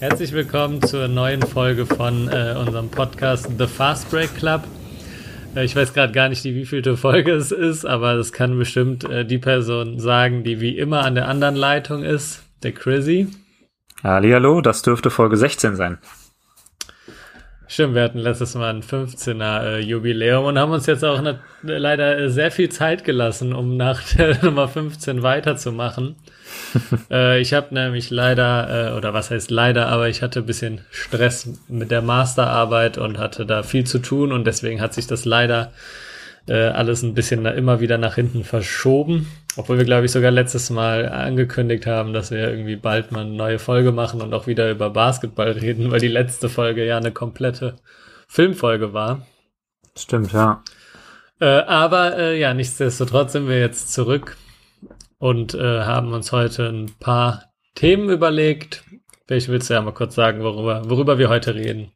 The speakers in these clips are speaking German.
Herzlich willkommen zur neuen Folge von äh, unserem Podcast The Fast Break Club. Äh, ich weiß gerade gar nicht, die wievielte Folge es ist, aber das kann bestimmt äh, die Person sagen, die wie immer an der anderen Leitung ist, der Chrissy. Hallo, das dürfte Folge 16 sein. Stimmt, wir hatten letztes Mal ein 15er äh, Jubiläum und haben uns jetzt auch ne, leider sehr viel Zeit gelassen, um nach der Nummer 15 weiterzumachen. äh, ich habe nämlich leider, äh, oder was heißt leider, aber ich hatte ein bisschen Stress mit der Masterarbeit und hatte da viel zu tun und deswegen hat sich das leider äh, alles ein bisschen immer wieder nach hinten verschoben. Obwohl wir, glaube ich, sogar letztes Mal angekündigt haben, dass wir irgendwie bald mal eine neue Folge machen und auch wieder über Basketball reden, weil die letzte Folge ja eine komplette Filmfolge war. Stimmt, ja. Äh, aber äh, ja, nichtsdestotrotz sind wir jetzt zurück und äh, haben uns heute ein paar Themen überlegt. Welche willst du ja mal kurz sagen, worüber, worüber wir heute reden?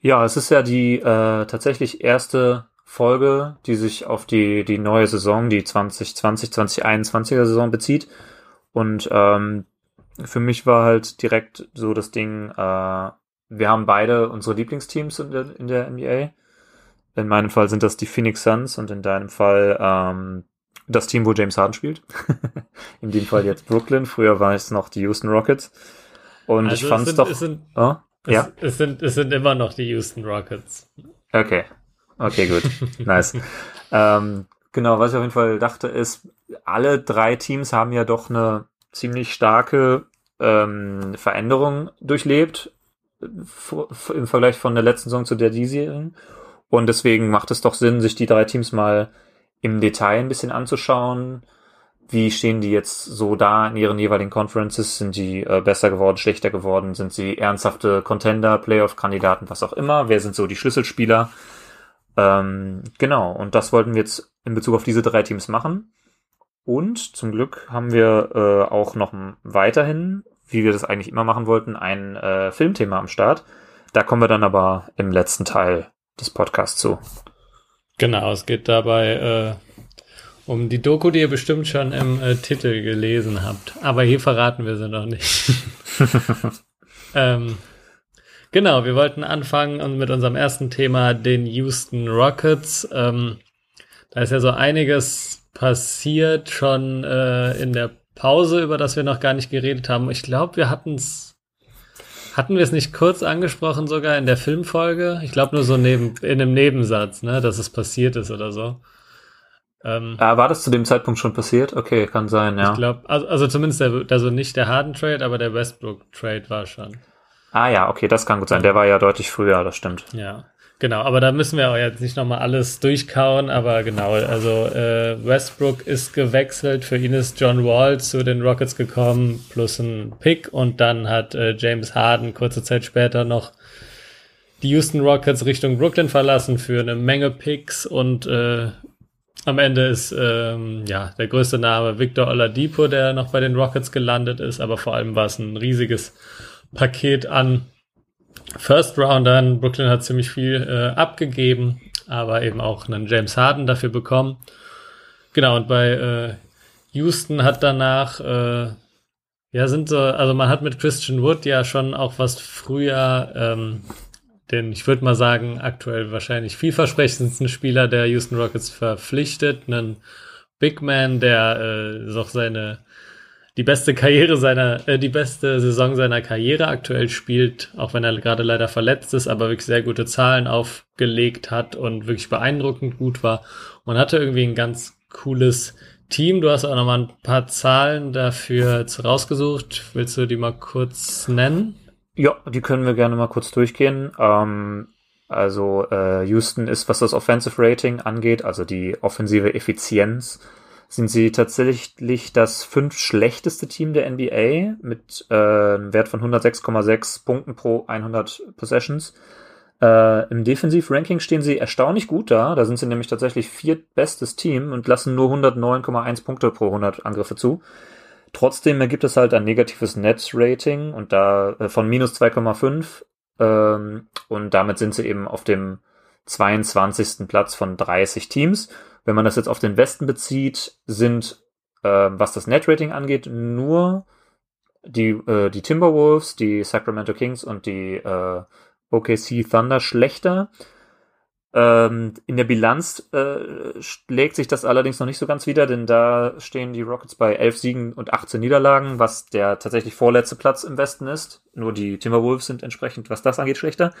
Ja, es ist ja die äh, tatsächlich erste Folge, die sich auf die, die neue Saison, die 2020, 2021er Saison bezieht. Und ähm, für mich war halt direkt so das Ding, äh, wir haben beide unsere Lieblingsteams in der, in der NBA. In meinem Fall sind das die Phoenix Suns und in deinem Fall ähm, das Team, wo James Harden spielt. in dem Fall jetzt Brooklyn. Früher war es noch die Houston Rockets. Und also ich fand es doch. Es sind, oh? ja? es, sind, es sind immer noch die Houston Rockets. Okay, Okay, gut. nice. ähm, genau, was ich auf jeden Fall dachte, ist, alle drei Teams haben ja doch eine ziemlich starke ähm, Veränderung durchlebt im Vergleich von der letzten Saison zu der diesjährigen. Und deswegen macht es doch Sinn, sich die drei Teams mal im Detail ein bisschen anzuschauen. Wie stehen die jetzt so da in ihren jeweiligen Conferences? Sind die äh, besser geworden, schlechter geworden? Sind sie ernsthafte Contender, Playoff-Kandidaten, was auch immer? Wer sind so die Schlüsselspieler? Ähm, genau, und das wollten wir jetzt in Bezug auf diese drei Teams machen. Und zum Glück haben wir äh, auch noch weiterhin, wie wir das eigentlich immer machen wollten, ein äh, Filmthema am Start. Da kommen wir dann aber im letzten Teil des Podcasts zu. Genau, es geht dabei äh, um die Doku, die ihr bestimmt schon im äh, Titel gelesen habt. Aber hier verraten wir sie noch nicht. ähm, Genau, wir wollten anfangen mit unserem ersten Thema, den Houston Rockets. Ähm, da ist ja so einiges passiert schon äh, in der Pause, über das wir noch gar nicht geredet haben. Ich glaube, wir hatten es, hatten wir es nicht kurz angesprochen sogar in der Filmfolge? Ich glaube nur so neben, in einem Nebensatz, ne, dass es passiert ist oder so. Ähm, ah, war das zu dem Zeitpunkt schon passiert? Okay, kann sein, ja. Ich glaube, also, also zumindest der, also nicht der Harden Trade, aber der Westbrook Trade war schon. Ah ja, okay, das kann gut sein. Der war ja deutlich früher, das stimmt. Ja, genau. Aber da müssen wir auch jetzt nicht nochmal alles durchkauen. Aber genau, also äh, Westbrook ist gewechselt. Für ihn ist John Wall zu den Rockets gekommen, plus ein Pick. Und dann hat äh, James Harden kurze Zeit später noch die Houston Rockets Richtung Brooklyn verlassen für eine Menge Picks und äh, am Ende ist ähm, ja der größte Name Victor Oladipo, der noch bei den Rockets gelandet ist, aber vor allem war es ein riesiges Paket an First Roundern. Brooklyn hat ziemlich viel äh, abgegeben, aber eben auch einen James Harden dafür bekommen. Genau, und bei äh, Houston hat danach, äh, ja, sind so, also man hat mit Christian Wood ja schon auch was früher, ähm, den ich würde mal sagen, aktuell wahrscheinlich vielversprechendsten Spieler der Houston Rockets verpflichtet, einen Big Man, der äh, auch seine die beste Karriere seiner, äh, die beste Saison seiner Karriere aktuell spielt, auch wenn er gerade leider verletzt ist, aber wirklich sehr gute Zahlen aufgelegt hat und wirklich beeindruckend gut war. Man hatte irgendwie ein ganz cooles Team. Du hast auch noch mal ein paar Zahlen dafür rausgesucht. Willst du die mal kurz nennen? Ja, die können wir gerne mal kurz durchgehen. Ähm, also äh, Houston ist, was das Offensive Rating angeht, also die offensive Effizienz, sind sie tatsächlich das fünf schlechteste Team der NBA mit äh, einem Wert von 106,6 Punkten pro 100 Possessions. Äh, Im Defensiv-Ranking stehen sie erstaunlich gut da. Da sind sie nämlich tatsächlich viertbestes Team und lassen nur 109,1 Punkte pro 100 Angriffe zu. Trotzdem ergibt es halt ein negatives Net-Rating und da äh, von minus 2,5 ähm, und damit sind sie eben auf dem 22. Platz von 30 Teams. Wenn man das jetzt auf den Westen bezieht, sind, äh, was das Net-Rating angeht, nur die, äh, die Timberwolves, die Sacramento Kings und die äh, OKC Thunder schlechter. Ähm, in der Bilanz äh, schlägt sich das allerdings noch nicht so ganz wieder, denn da stehen die Rockets bei 11 Siegen und 18 Niederlagen, was der tatsächlich vorletzte Platz im Westen ist. Nur die Timberwolves sind entsprechend, was das angeht, schlechter.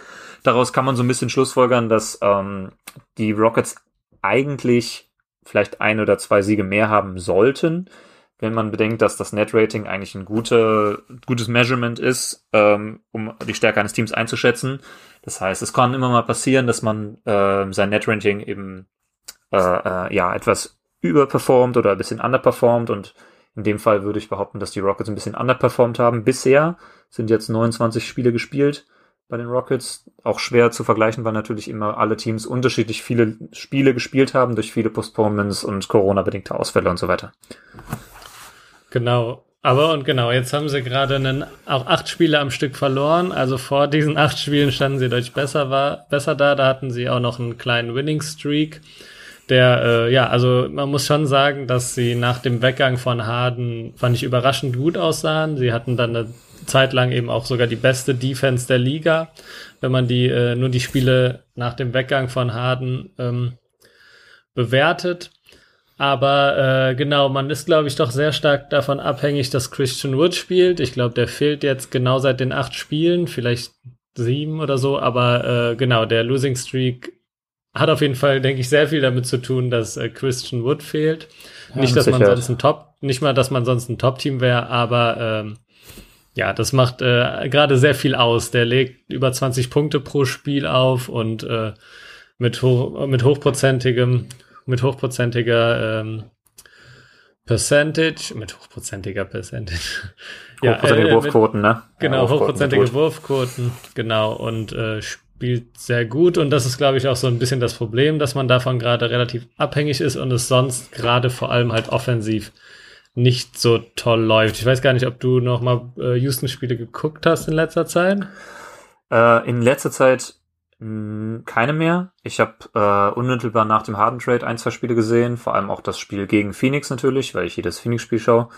Daraus kann man so ein bisschen schlussfolgern, dass ähm, die Rockets eigentlich vielleicht ein oder zwei Siege mehr haben sollten wenn man bedenkt, dass das Net-Rating eigentlich ein gute, gutes Measurement ist, ähm, um die Stärke eines Teams einzuschätzen. Das heißt, es kann immer mal passieren, dass man äh, sein Net-Rating eben äh, äh, ja etwas überperformt oder ein bisschen underperformt und in dem Fall würde ich behaupten, dass die Rockets ein bisschen underperformt haben. Bisher sind jetzt 29 Spiele gespielt bei den Rockets. Auch schwer zu vergleichen, weil natürlich immer alle Teams unterschiedlich viele Spiele gespielt haben durch viele Postponements und Corona-bedingte Ausfälle und so weiter. Genau. Aber und genau, jetzt haben sie gerade einen, auch acht Spiele am Stück verloren. Also vor diesen acht Spielen standen sie deutlich besser, war, besser da. Da hatten sie auch noch einen kleinen Winning Streak. Der, äh, ja, also man muss schon sagen, dass sie nach dem Weggang von Harden, fand ich überraschend gut aussahen. Sie hatten dann eine Zeit lang eben auch sogar die beste Defense der Liga, wenn man die äh, nur die Spiele nach dem Weggang von Harden ähm, bewertet. Aber äh, genau, man ist, glaube ich, doch sehr stark davon abhängig, dass Christian Wood spielt. Ich glaube, der fehlt jetzt genau seit den acht Spielen, vielleicht sieben oder so. Aber äh, genau, der Losing Streak hat auf jeden Fall, denke ich, sehr viel damit zu tun, dass äh, Christian Wood fehlt. Ja, nicht, dass man sonst ein Top, nicht mal, dass man sonst ein Top-Team wäre, aber ähm, ja, das macht äh, gerade sehr viel aus. Der legt über 20 Punkte pro Spiel auf und äh, mit, hoch, mit hochprozentigem mit hochprozentiger ähm, Percentage, mit hochprozentiger Percentage. ja, hochprozentige äh, Wurfquoten, ne? Genau, ja, hochprozentige Wurfquoten, genau, und äh, spielt sehr gut. Und das ist, glaube ich, auch so ein bisschen das Problem, dass man davon gerade relativ abhängig ist und es sonst gerade vor allem halt offensiv nicht so toll läuft. Ich weiß gar nicht, ob du noch mal äh, Houston-Spiele geguckt hast in letzter Zeit. Äh, in letzter Zeit hm, keine mehr. Ich habe äh, unmittelbar nach dem Harden Trade ein, zwei Spiele gesehen, vor allem auch das Spiel gegen Phoenix natürlich, weil ich jedes Phoenix-Spiel schaue.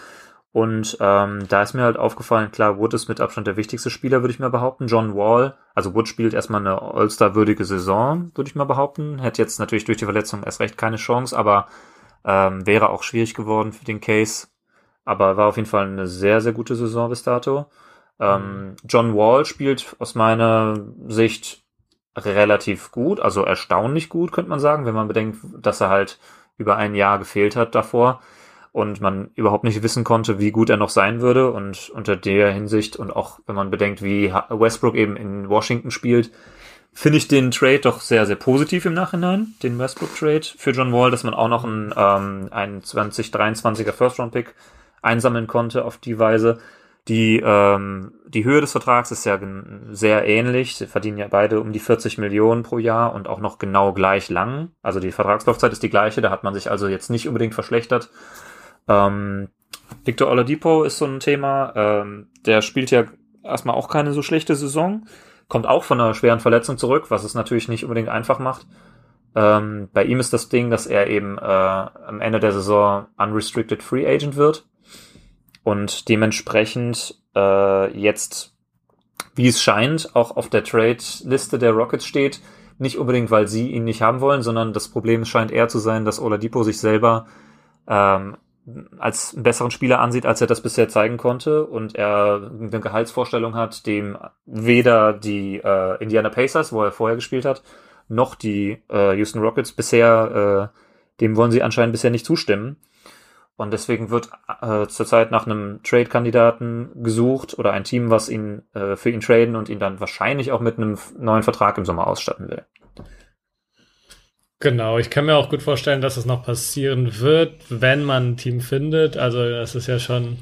Und ähm, da ist mir halt aufgefallen, klar, Wood ist mit Abstand der wichtigste Spieler, würde ich mal behaupten. John Wall, also Wood spielt erstmal eine All-Star-würdige Saison, würde ich mal behaupten. Hätte jetzt natürlich durch die Verletzung erst recht keine Chance, aber ähm, wäre auch schwierig geworden für den Case. Aber war auf jeden Fall eine sehr, sehr gute Saison bis dato. Ähm, John Wall spielt aus meiner Sicht relativ gut, also erstaunlich gut, könnte man sagen, wenn man bedenkt, dass er halt über ein Jahr gefehlt hat davor und man überhaupt nicht wissen konnte, wie gut er noch sein würde. Und unter der Hinsicht und auch wenn man bedenkt, wie Westbrook eben in Washington spielt, finde ich den Trade doch sehr, sehr positiv im Nachhinein, den Westbrook-Trade für John Wall, dass man auch noch einen, ähm, einen 2023er First-Round-Pick einsammeln konnte auf die Weise. Die, ähm, die Höhe des Vertrags ist ja sehr ähnlich. Sie verdienen ja beide um die 40 Millionen pro Jahr und auch noch genau gleich lang. Also die Vertragslaufzeit ist die gleiche, da hat man sich also jetzt nicht unbedingt verschlechtert. Ähm, Victor Oladipo ist so ein Thema. Ähm, der spielt ja erstmal auch keine so schlechte Saison. Kommt auch von einer schweren Verletzung zurück, was es natürlich nicht unbedingt einfach macht. Ähm, bei ihm ist das Ding, dass er eben äh, am Ende der Saison unrestricted free agent wird und dementsprechend äh, jetzt, wie es scheint, auch auf der Trade-Liste der Rockets steht. Nicht unbedingt, weil sie ihn nicht haben wollen, sondern das Problem scheint eher zu sein, dass Oladipo sich selber ähm, als besseren Spieler ansieht, als er das bisher zeigen konnte und er eine Gehaltsvorstellung hat, dem weder die äh, Indiana Pacers, wo er vorher gespielt hat, noch die äh, Houston Rockets bisher, äh, dem wollen sie anscheinend bisher nicht zustimmen. Und deswegen wird äh, zurzeit nach einem Trade-Kandidaten gesucht oder ein Team, was ihn äh, für ihn traden und ihn dann wahrscheinlich auch mit einem neuen Vertrag im Sommer ausstatten will. Genau, ich kann mir auch gut vorstellen, dass es noch passieren wird, wenn man ein Team findet. Also das ist ja schon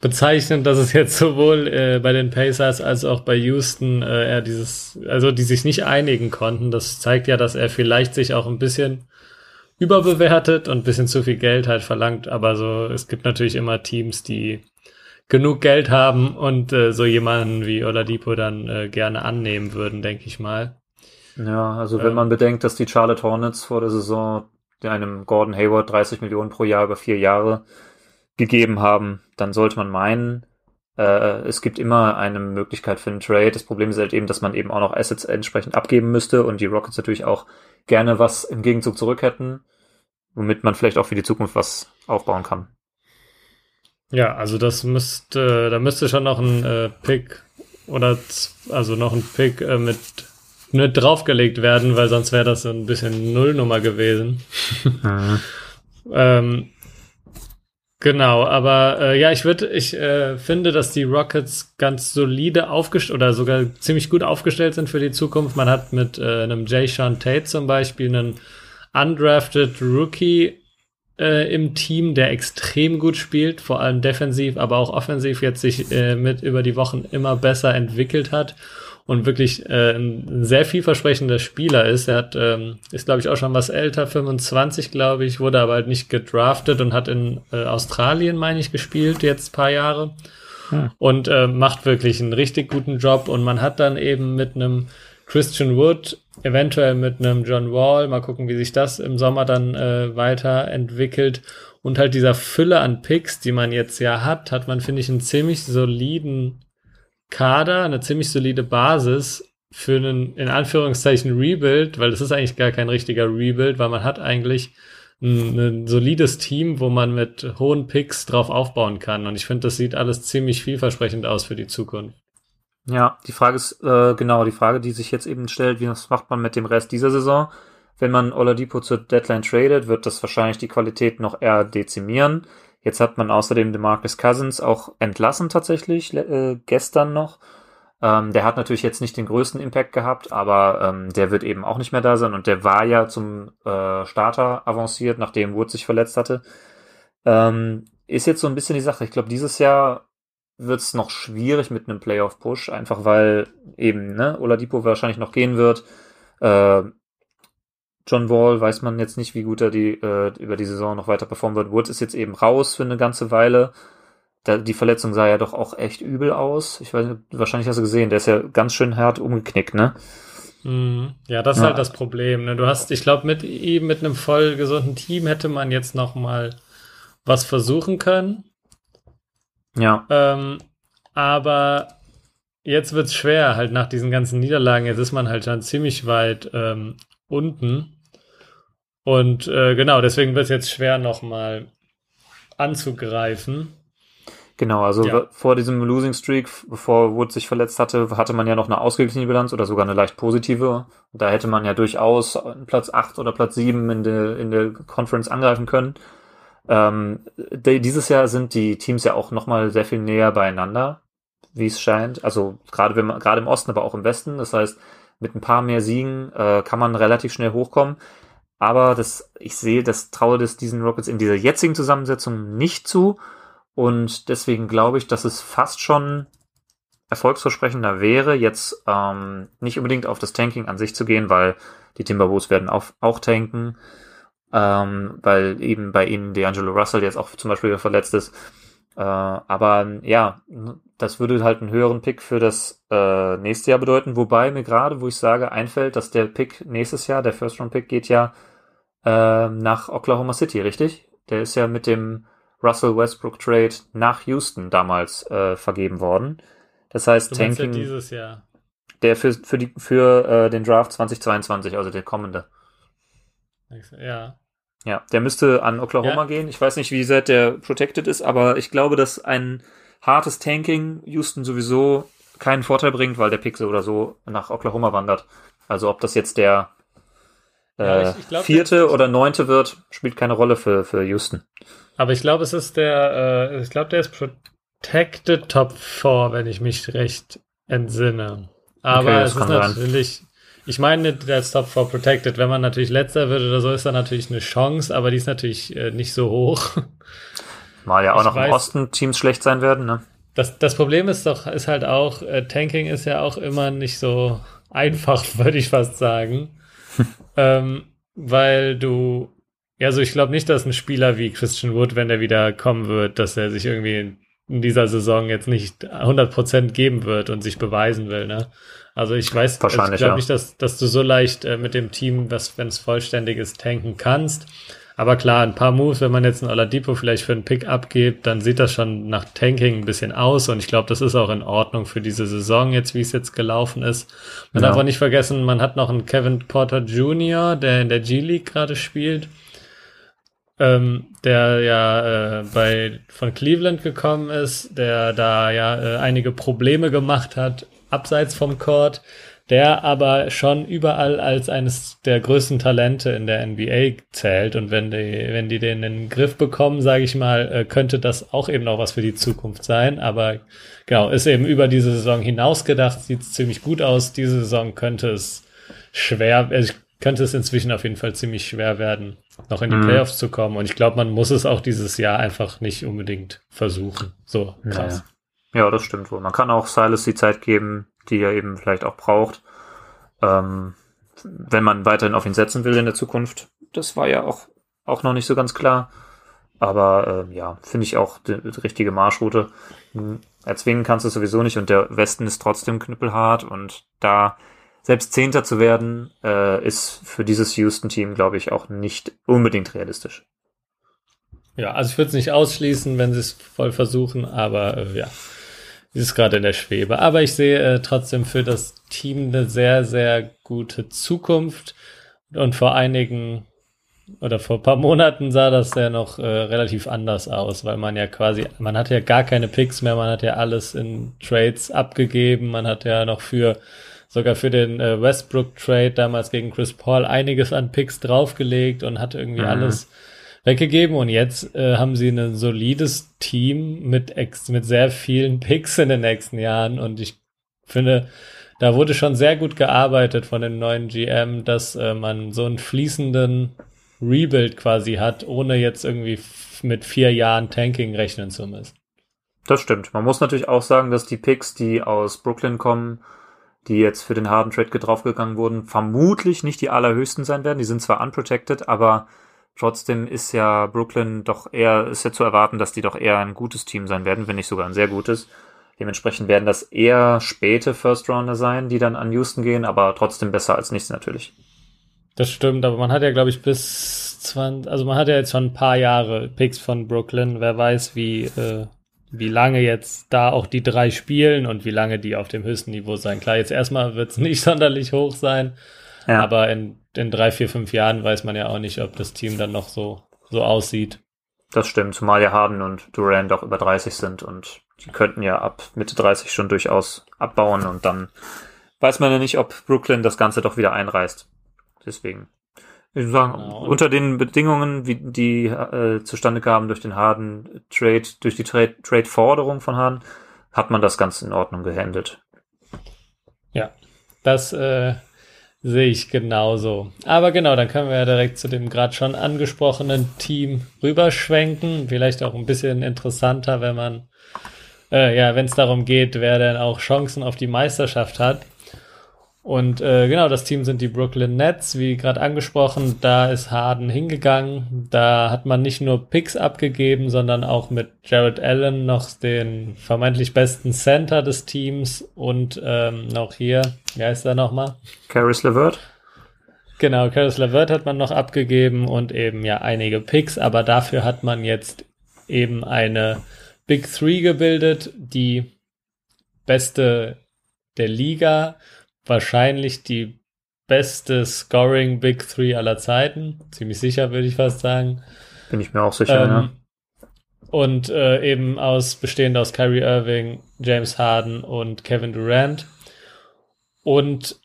bezeichnend, dass es jetzt sowohl äh, bei den Pacers als auch bei Houston äh, er dieses, also die sich nicht einigen konnten. Das zeigt ja, dass er vielleicht sich auch ein bisschen überbewertet und ein bisschen zu viel Geld halt verlangt. Aber so, es gibt natürlich immer Teams, die genug Geld haben und äh, so jemanden wie Oladipo dann äh, gerne annehmen würden, denke ich mal. Ja, also wenn ähm, man bedenkt, dass die Charlotte Hornets vor der Saison einem Gordon Hayward 30 Millionen pro Jahr über vier Jahre gegeben haben, dann sollte man meinen, äh, es gibt immer eine Möglichkeit für einen Trade. Das Problem ist halt eben, dass man eben auch noch Assets entsprechend abgeben müsste und die Rockets natürlich auch gerne was im Gegenzug zurück hätten, womit man vielleicht auch für die Zukunft was aufbauen kann. Ja, also das müsste, da müsste schon noch ein äh, Pick oder also noch ein Pick äh, mit mit draufgelegt werden, weil sonst wäre das so ein bisschen Nullnummer gewesen. Mhm. ähm, genau, aber äh, ja, ich würde, ich äh, finde, dass die Rockets ganz solide aufgestellt oder sogar ziemlich gut aufgestellt sind für die Zukunft. Man hat mit äh, einem Jay Sean Tate zum Beispiel einen undrafted Rookie äh, im Team, der extrem gut spielt, vor allem defensiv, aber auch offensiv jetzt sich äh, mit über die Wochen immer besser entwickelt hat und wirklich äh, ein sehr vielversprechender Spieler ist. Er hat, ähm, ist glaube ich auch schon was älter, 25 glaube ich, wurde aber halt nicht gedraftet und hat in äh, Australien, meine ich, gespielt jetzt paar Jahre. Hm. Und äh, macht wirklich einen richtig guten Job und man hat dann eben mit einem Christian Wood, eventuell mit einem John Wall, mal gucken, wie sich das im Sommer dann äh, weiterentwickelt. Und halt dieser Fülle an Picks, die man jetzt ja hat, hat man, finde ich, einen ziemlich soliden Kader, eine ziemlich solide Basis für einen, in Anführungszeichen, Rebuild, weil das ist eigentlich gar kein richtiger Rebuild, weil man hat eigentlich ein, ein solides Team, wo man mit hohen Picks drauf aufbauen kann. Und ich finde, das sieht alles ziemlich vielversprechend aus für die Zukunft. Ja, die Frage ist äh, genau die Frage, die sich jetzt eben stellt, wie was macht man mit dem Rest dieser Saison? Wenn man Oladipo zur Deadline tradet, wird das wahrscheinlich die Qualität noch eher dezimieren. Jetzt hat man außerdem DeMarcus Cousins auch entlassen tatsächlich, äh, gestern noch. Ähm, der hat natürlich jetzt nicht den größten Impact gehabt, aber ähm, der wird eben auch nicht mehr da sein und der war ja zum äh, Starter avanciert, nachdem Wood sich verletzt hatte. Ähm, ist jetzt so ein bisschen die Sache. Ich glaube, dieses Jahr wird es noch schwierig mit einem Playoff-Push, einfach weil eben ne, Oladipo wahrscheinlich noch gehen wird. Äh, John Wall weiß man jetzt nicht, wie gut er die, äh, über die Saison noch weiter performen wird. Woods ist jetzt eben raus für eine ganze Weile. Da, die Verletzung sah ja doch auch echt übel aus. Ich weiß nicht, wahrscheinlich hast du gesehen, der ist ja ganz schön hart umgeknickt, ne? Mhm. Ja, das ist ja. halt das Problem. Ne? Du hast, ich glaube, mit ihm, mit einem voll gesunden Team hätte man jetzt noch mal was versuchen können. Ja. Ähm, aber jetzt wird es schwer, halt nach diesen ganzen Niederlagen. Jetzt ist man halt schon ziemlich weit ähm, unten. Und äh, genau, deswegen wird es jetzt schwer, nochmal anzugreifen. Genau, also ja. vor diesem Losing Streak, bevor Wood sich verletzt hatte, hatte man ja noch eine ausgeglichene Bilanz oder sogar eine leicht positive. Da hätte man ja durchaus Platz 8 oder Platz 7 in der, in der Conference angreifen können. Ähm, dieses Jahr sind die Teams ja auch nochmal sehr viel näher beieinander, wie es scheint. Also gerade wenn man, gerade im Osten, aber auch im Westen. Das heißt, mit ein paar mehr Siegen äh, kann man relativ schnell hochkommen. Aber das, ich sehe, das traue das diesen Rockets in dieser jetzigen Zusammensetzung nicht zu. Und deswegen glaube ich, dass es fast schon erfolgsversprechender wäre, jetzt ähm, nicht unbedingt auf das Tanking an sich zu gehen, weil die Timberwolves werden auch, auch tanken ähm, weil eben bei ihnen D'Angelo Russell jetzt auch zum Beispiel verletzt ist. Äh, aber ja, das würde halt einen höheren Pick für das äh, nächste Jahr bedeuten, wobei mir gerade, wo ich sage, einfällt, dass der Pick nächstes Jahr, der First Round Pick, geht ja äh, nach Oklahoma City, richtig? Der ist ja mit dem Russell Westbrook Trade nach Houston damals äh, vergeben worden. Das heißt, du Tanking. Ja dieses Jahr. Der für, für, die, für äh, den Draft 2022, also der kommende. Ja. Ja, der müsste an Oklahoma ja. gehen. Ich weiß nicht, wie sehr der protected ist, aber ich glaube, dass ein hartes Tanking Houston sowieso keinen Vorteil bringt, weil der Pixel oder so nach Oklahoma wandert. Also ob das jetzt der äh, ja, ich, ich glaub, vierte oder neunte wird, spielt keine Rolle für, für Houston. Aber ich glaube, es ist der, äh, ich glaube, der ist protected Top 4, wenn ich mich recht entsinne. Aber okay, es ist natürlich, sein. Ich meine, der ist Top 4 Protected. Wenn man natürlich letzter wird oder so, ist da natürlich eine Chance, aber die ist natürlich äh, nicht so hoch. Mal ja auch ich noch weiß, im Osten Teams schlecht sein werden, ne? Das, das Problem ist doch, ist halt auch, äh, Tanking ist ja auch immer nicht so einfach, würde ich fast sagen. ähm, weil du, ja, also ich glaube nicht, dass ein Spieler wie Christian Wood, wenn er wieder kommen wird, dass er sich irgendwie in dieser Saison jetzt nicht 100% geben wird und sich beweisen will, ne? Also ich weiß, Wahrscheinlich, ich glaube ja. nicht, dass, dass du so leicht äh, mit dem Team, was, wenn es vollständig ist, tanken kannst. Aber klar, ein paar Moves, wenn man jetzt einen Oladipo vielleicht für einen Pick abgibt, dann sieht das schon nach Tanking ein bisschen aus und ich glaube, das ist auch in Ordnung für diese Saison jetzt, wie es jetzt gelaufen ist. Man ja. darf auch nicht vergessen, man hat noch einen Kevin Porter Jr., der in der G-League gerade spielt, ähm, der ja äh, bei von Cleveland gekommen ist, der da ja äh, einige Probleme gemacht hat, abseits vom Court der aber schon überall als eines der größten Talente in der NBA zählt. Und wenn die, wenn die den in den Griff bekommen, sage ich mal, äh, könnte das auch eben noch was für die Zukunft sein. Aber genau, ist eben über diese Saison hinaus gedacht, sieht ziemlich gut aus. Diese Saison könnte es schwer, also könnte es inzwischen auf jeden Fall ziemlich schwer werden, noch in die mhm. Playoffs zu kommen. Und ich glaube, man muss es auch dieses Jahr einfach nicht unbedingt versuchen. So krass. Ja, ja das stimmt wohl. Man kann auch Silas die Zeit geben, die er eben vielleicht auch braucht, ähm, wenn man weiterhin auf ihn setzen will in der Zukunft. Das war ja auch, auch noch nicht so ganz klar. Aber äh, ja, finde ich auch die, die, richtige Marschroute. Hm, erzwingen kannst du sowieso nicht und der Westen ist trotzdem knüppelhart und da selbst Zehnter zu werden, äh, ist für dieses Houston-Team, glaube ich, auch nicht unbedingt realistisch. Ja, also ich würde es nicht ausschließen, wenn sie es voll versuchen, aber äh, ja, ist gerade in der Schwebe. Aber ich sehe äh, trotzdem für das Team eine sehr, sehr gute Zukunft. Und vor einigen oder vor ein paar Monaten sah das ja noch äh, relativ anders aus, weil man ja quasi, man hat ja gar keine Picks mehr, man hat ja alles in Trades abgegeben, man hat ja noch für sogar für den äh, Westbrook Trade damals gegen Chris Paul einiges an Picks draufgelegt und hat irgendwie mhm. alles weggegeben und jetzt äh, haben sie ein solides Team mit, ex mit sehr vielen Picks in den nächsten Jahren und ich finde, da wurde schon sehr gut gearbeitet von dem neuen GM, dass äh, man so einen fließenden Rebuild quasi hat, ohne jetzt irgendwie mit vier Jahren Tanking rechnen zu müssen. Das stimmt. Man muss natürlich auch sagen, dass die Picks, die aus Brooklyn kommen, die jetzt für den harten Trade draufgegangen wurden, vermutlich nicht die allerhöchsten sein werden. Die sind zwar unprotected, aber Trotzdem ist ja Brooklyn doch eher, ist ja zu erwarten, dass die doch eher ein gutes Team sein werden, wenn nicht sogar ein sehr gutes. Dementsprechend werden das eher späte First Rounder sein, die dann an Houston gehen, aber trotzdem besser als nichts natürlich. Das stimmt, aber man hat ja, glaube ich, bis 20, also man hat ja jetzt schon ein paar Jahre Picks von Brooklyn. Wer weiß, wie, äh, wie lange jetzt da auch die drei spielen und wie lange die auf dem höchsten Niveau sein. Klar, jetzt erstmal wird es nicht sonderlich hoch sein, ja. aber in in drei, vier, fünf Jahren weiß man ja auch nicht, ob das Team dann noch so, so aussieht. Das stimmt, zumal ja Harden und Durant auch über 30 sind und die könnten ja ab Mitte 30 schon durchaus abbauen und dann weiß man ja nicht, ob Brooklyn das Ganze doch wieder einreißt. Deswegen. Ich würde sagen, genau. unter den Bedingungen, wie die äh, zustande kamen durch den Harden Trade, durch die Trade-Forderung von Harden, hat man das Ganze in Ordnung gehandelt. Ja, das äh, Sehe ich genauso. Aber genau, dann können wir ja direkt zu dem gerade schon angesprochenen Team rüberschwenken. Vielleicht auch ein bisschen interessanter, wenn man, äh, ja, wenn es darum geht, wer denn auch Chancen auf die Meisterschaft hat. Und äh, genau, das Team sind die Brooklyn Nets, wie gerade angesprochen. Da ist Harden hingegangen. Da hat man nicht nur Picks abgegeben, sondern auch mit Jared Allen noch den vermeintlich besten Center des Teams und ähm, noch hier, wie heißt er nochmal? Caris LeVert. Genau, Caris LeVert hat man noch abgegeben und eben ja einige Picks, aber dafür hat man jetzt eben eine Big Three gebildet, die beste der Liga wahrscheinlich die beste Scoring Big Three aller Zeiten. Ziemlich sicher, würde ich fast sagen. Bin ich mir auch sicher, ähm, ja. Und äh, eben aus, bestehend aus Kyrie Irving, James Harden und Kevin Durant. Und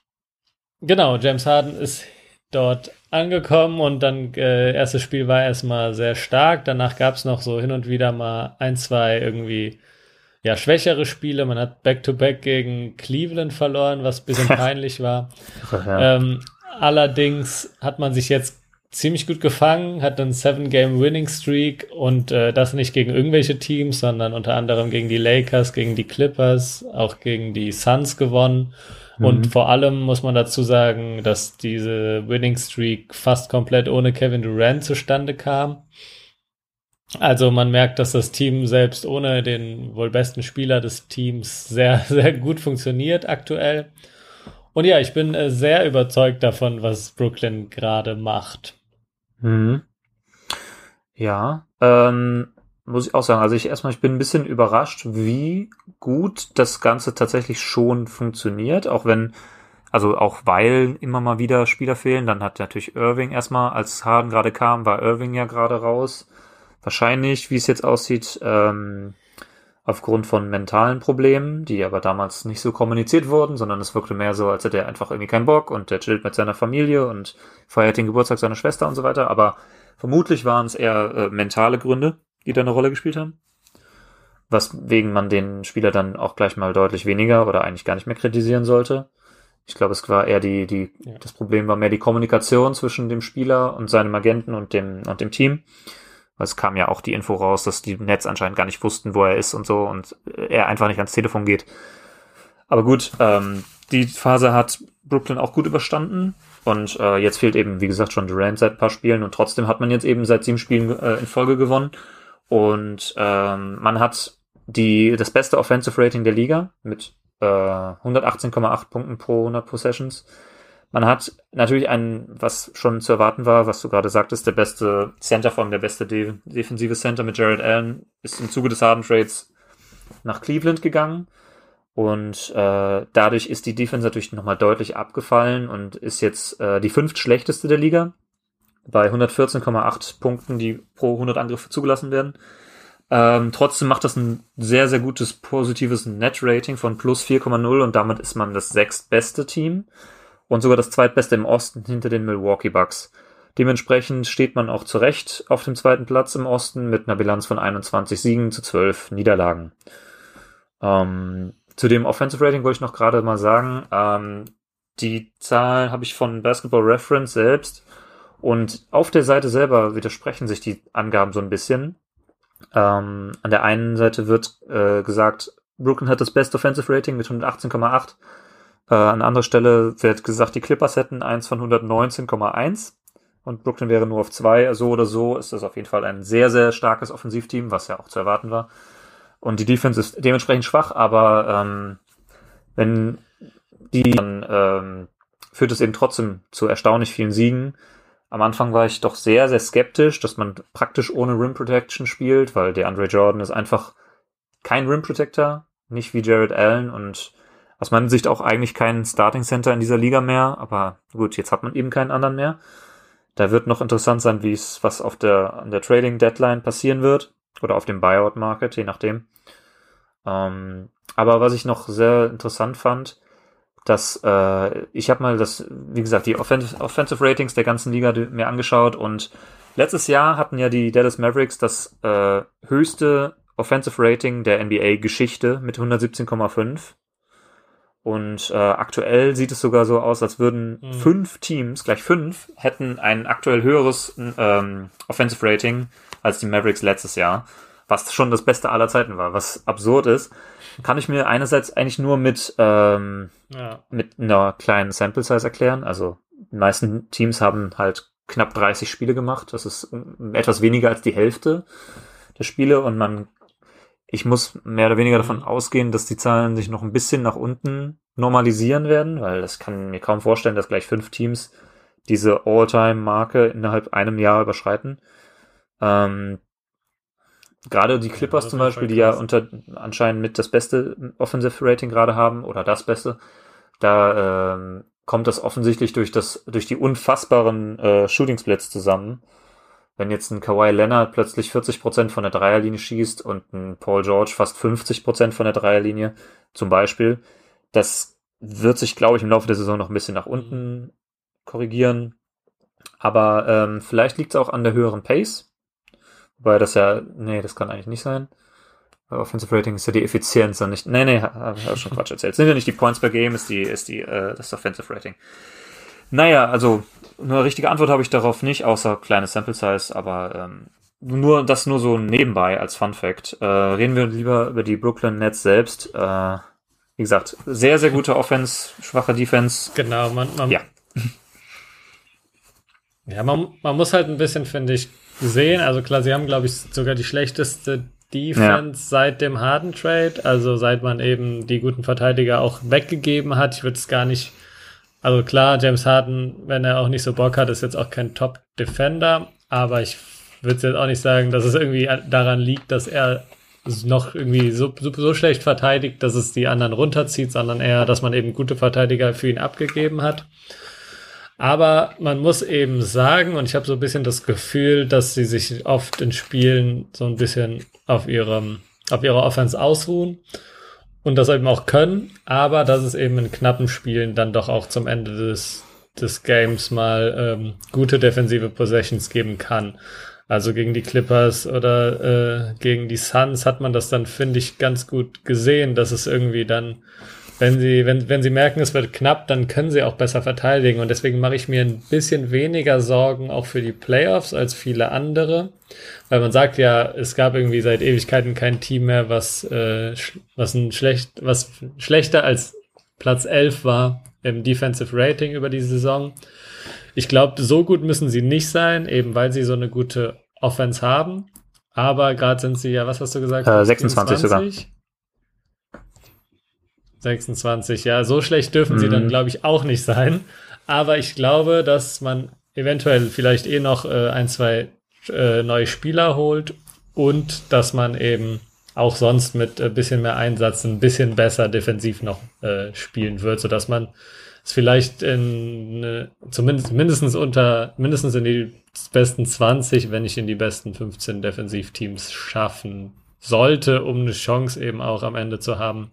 genau, James Harden ist dort angekommen und dann äh, erstes Spiel war erstmal sehr stark. Danach gab es noch so hin und wieder mal ein, zwei irgendwie ja, schwächere Spiele. Man hat Back-to-Back -back gegen Cleveland verloren, was ein bisschen peinlich war. Ja. Ähm, allerdings hat man sich jetzt ziemlich gut gefangen, hat einen Seven-Game-Winning-Streak und äh, das nicht gegen irgendwelche Teams, sondern unter anderem gegen die Lakers, gegen die Clippers, auch gegen die Suns gewonnen. Mhm. Und vor allem muss man dazu sagen, dass diese Winning-Streak fast komplett ohne Kevin Durant zustande kam. Also man merkt, dass das Team selbst ohne den wohl besten Spieler des Teams sehr, sehr gut funktioniert aktuell. Und ja, ich bin äh, sehr überzeugt davon, was Brooklyn gerade macht. Mhm. Ja, ähm, muss ich auch sagen. Also ich erstmal, ich bin ein bisschen überrascht, wie gut das Ganze tatsächlich schon funktioniert, auch wenn, also auch weil immer mal wieder Spieler fehlen. Dann hat natürlich Irving erstmal, als Harden gerade kam, war Irving ja gerade raus. Wahrscheinlich, wie es jetzt aussieht, ähm, aufgrund von mentalen Problemen, die aber damals nicht so kommuniziert wurden, sondern es wirkte mehr so, als hätte er einfach irgendwie keinen Bock und der chillt mit seiner Familie und feiert den Geburtstag seiner Schwester und so weiter. Aber vermutlich waren es eher äh, mentale Gründe, die da eine Rolle gespielt haben. Weswegen man den Spieler dann auch gleich mal deutlich weniger oder eigentlich gar nicht mehr kritisieren sollte. Ich glaube, es war eher die, die, ja. das Problem war mehr die Kommunikation zwischen dem Spieler und seinem Agenten und dem, und dem Team. Es kam ja auch die Info raus, dass die Nets anscheinend gar nicht wussten, wo er ist und so und er einfach nicht ans Telefon geht. Aber gut, ähm, die Phase hat Brooklyn auch gut überstanden. Und äh, jetzt fehlt eben, wie gesagt, schon Durant seit paar Spielen und trotzdem hat man jetzt eben seit sieben Spielen äh, in Folge gewonnen. Und ähm, man hat die, das beste Offensive Rating der Liga mit äh, 118,8 Punkten pro 100 Possessions. Man hat natürlich einen, was schon zu erwarten war, was du gerade sagtest, der beste Center, vor allem der beste De defensive Center mit Jared Allen, ist im Zuge des Harden Trades nach Cleveland gegangen. Und äh, dadurch ist die Defense natürlich nochmal deutlich abgefallen und ist jetzt äh, die fünft schlechteste der Liga bei 114,8 Punkten, die pro 100 Angriffe zugelassen werden. Ähm, trotzdem macht das ein sehr, sehr gutes positives Net-Rating von plus 4,0 und damit ist man das sechstbeste Team und sogar das zweitbeste im Osten hinter den Milwaukee Bucks. Dementsprechend steht man auch zurecht auf dem zweiten Platz im Osten mit einer Bilanz von 21 Siegen zu 12 Niederlagen. Ähm, zu dem Offensive Rating wollte ich noch gerade mal sagen, ähm, die Zahl habe ich von Basketball Reference selbst und auf der Seite selber widersprechen sich die Angaben so ein bisschen. Ähm, an der einen Seite wird äh, gesagt, Brooklyn hat das beste Offensive Rating mit 118,8. Äh, an anderer Stelle wird gesagt, die Clippers hätten eins von 119,1 und Brooklyn wäre nur auf zwei. So oder so ist das auf jeden Fall ein sehr, sehr starkes Offensivteam, was ja auch zu erwarten war. Und die Defense ist dementsprechend schwach, aber ähm, wenn die dann ähm, führt es eben trotzdem zu erstaunlich vielen Siegen. Am Anfang war ich doch sehr, sehr skeptisch, dass man praktisch ohne Rim Protection spielt, weil der Andre Jordan ist einfach kein Rim Protector, nicht wie Jared Allen und aus meiner Sicht auch eigentlich kein Starting Center in dieser Liga mehr. Aber gut, jetzt hat man eben keinen anderen mehr. Da wird noch interessant sein, wie es, was auf der, an der Trading Deadline passieren wird. Oder auf dem Buyout Market, je nachdem. Ähm, aber was ich noch sehr interessant fand, dass äh, ich habe mal das, wie gesagt, die Offensive, Offensive Ratings der ganzen Liga mir angeschaut und letztes Jahr hatten ja die Dallas Mavericks das äh, höchste Offensive Rating der NBA-Geschichte mit 117,5. Und äh, aktuell sieht es sogar so aus, als würden mhm. fünf Teams, gleich fünf, hätten ein aktuell höheres ähm, Offensive Rating als die Mavericks letztes Jahr, was schon das Beste aller Zeiten war, was absurd ist kann ich mir einerseits eigentlich nur mit, ähm, ja. mit einer kleinen Sample Size erklären. Also die meisten Teams haben halt knapp 30 Spiele gemacht. Das ist etwas weniger als die Hälfte der Spiele und man, ich muss mehr oder weniger davon mhm. ausgehen, dass die Zahlen sich noch ein bisschen nach unten normalisieren werden, weil das kann mir kaum vorstellen, dass gleich fünf Teams diese All-Time-Marke innerhalb einem Jahr überschreiten. Ähm, Gerade die Clippers ja, zum Beispiel, die ja unter anscheinend mit das beste Offensive Rating gerade haben oder das Beste, da ähm, kommt das offensichtlich durch das durch die unfassbaren äh, Shooting Splits zusammen. Wenn jetzt ein Kawhi Leonard plötzlich 40 Prozent von der Dreierlinie schießt und ein Paul George fast 50 Prozent von der Dreierlinie, zum Beispiel, das wird sich, glaube ich, im Laufe der Saison noch ein bisschen nach unten korrigieren. Aber ähm, vielleicht liegt es auch an der höheren Pace, Wobei das ja, nee, das kann eigentlich nicht sein. Offensive Rating ist ja die Effizienz und nicht. Nee, nee, habe ich schon Quatsch erzählt. Sind ja nicht die Points per Game, ist die, ist die, äh, das Offensive Rating. Naja, also eine richtige Antwort habe ich darauf nicht, außer kleine Sample Size, aber ähm, nur das nur so nebenbei als Fun Fact. Äh, reden wir lieber über die Brooklyn Nets selbst. Äh, wie gesagt, sehr, sehr gute Offense, schwache Defense. Genau, man, man ja. Ja, man, man muss halt ein bisschen, finde ich, sehen. Also klar, sie haben, glaube ich, sogar die schlechteste Defense ja. seit dem Harden Trade, also seit man eben die guten Verteidiger auch weggegeben hat. Ich würde es gar nicht, also klar, James Harden, wenn er auch nicht so Bock hat, ist jetzt auch kein Top Defender, aber ich würde jetzt auch nicht sagen, dass es irgendwie daran liegt, dass er noch irgendwie so, so, so schlecht verteidigt, dass es die anderen runterzieht, sondern eher, dass man eben gute Verteidiger für ihn abgegeben hat. Aber man muss eben sagen, und ich habe so ein bisschen das Gefühl, dass sie sich oft in Spielen so ein bisschen auf ihrem, auf ihrer Offense ausruhen und das eben auch können, aber dass es eben in knappen Spielen dann doch auch zum Ende des, des Games mal ähm, gute defensive Possessions geben kann. Also gegen die Clippers oder äh, gegen die Suns hat man das dann, finde ich, ganz gut gesehen, dass es irgendwie dann wenn sie, wenn, wenn sie merken, es wird knapp, dann können sie auch besser verteidigen. Und deswegen mache ich mir ein bisschen weniger Sorgen auch für die Playoffs als viele andere. Weil man sagt ja, es gab irgendwie seit Ewigkeiten kein Team mehr, was, äh, was ein schlecht, was schlechter als Platz 11 war im Defensive Rating über die Saison. Ich glaube, so gut müssen sie nicht sein, eben weil sie so eine gute Offense haben. Aber gerade sind sie ja, was hast du gesagt? Äh, 26 sogar. 26, ja, so schlecht dürfen mhm. sie dann, mhm. glaube ich, auch nicht sein. Aber ich glaube, dass man eventuell vielleicht eh noch äh, ein, zwei äh, neue Spieler holt und dass man eben auch sonst mit ein bisschen mehr Einsatz ein bisschen besser defensiv noch äh, spielen wird, sodass man es vielleicht in äh, zumindest mindestens unter mindestens in die besten 20, wenn nicht in die besten 15 Defensivteams schaffen sollte, um eine Chance eben auch am Ende zu haben,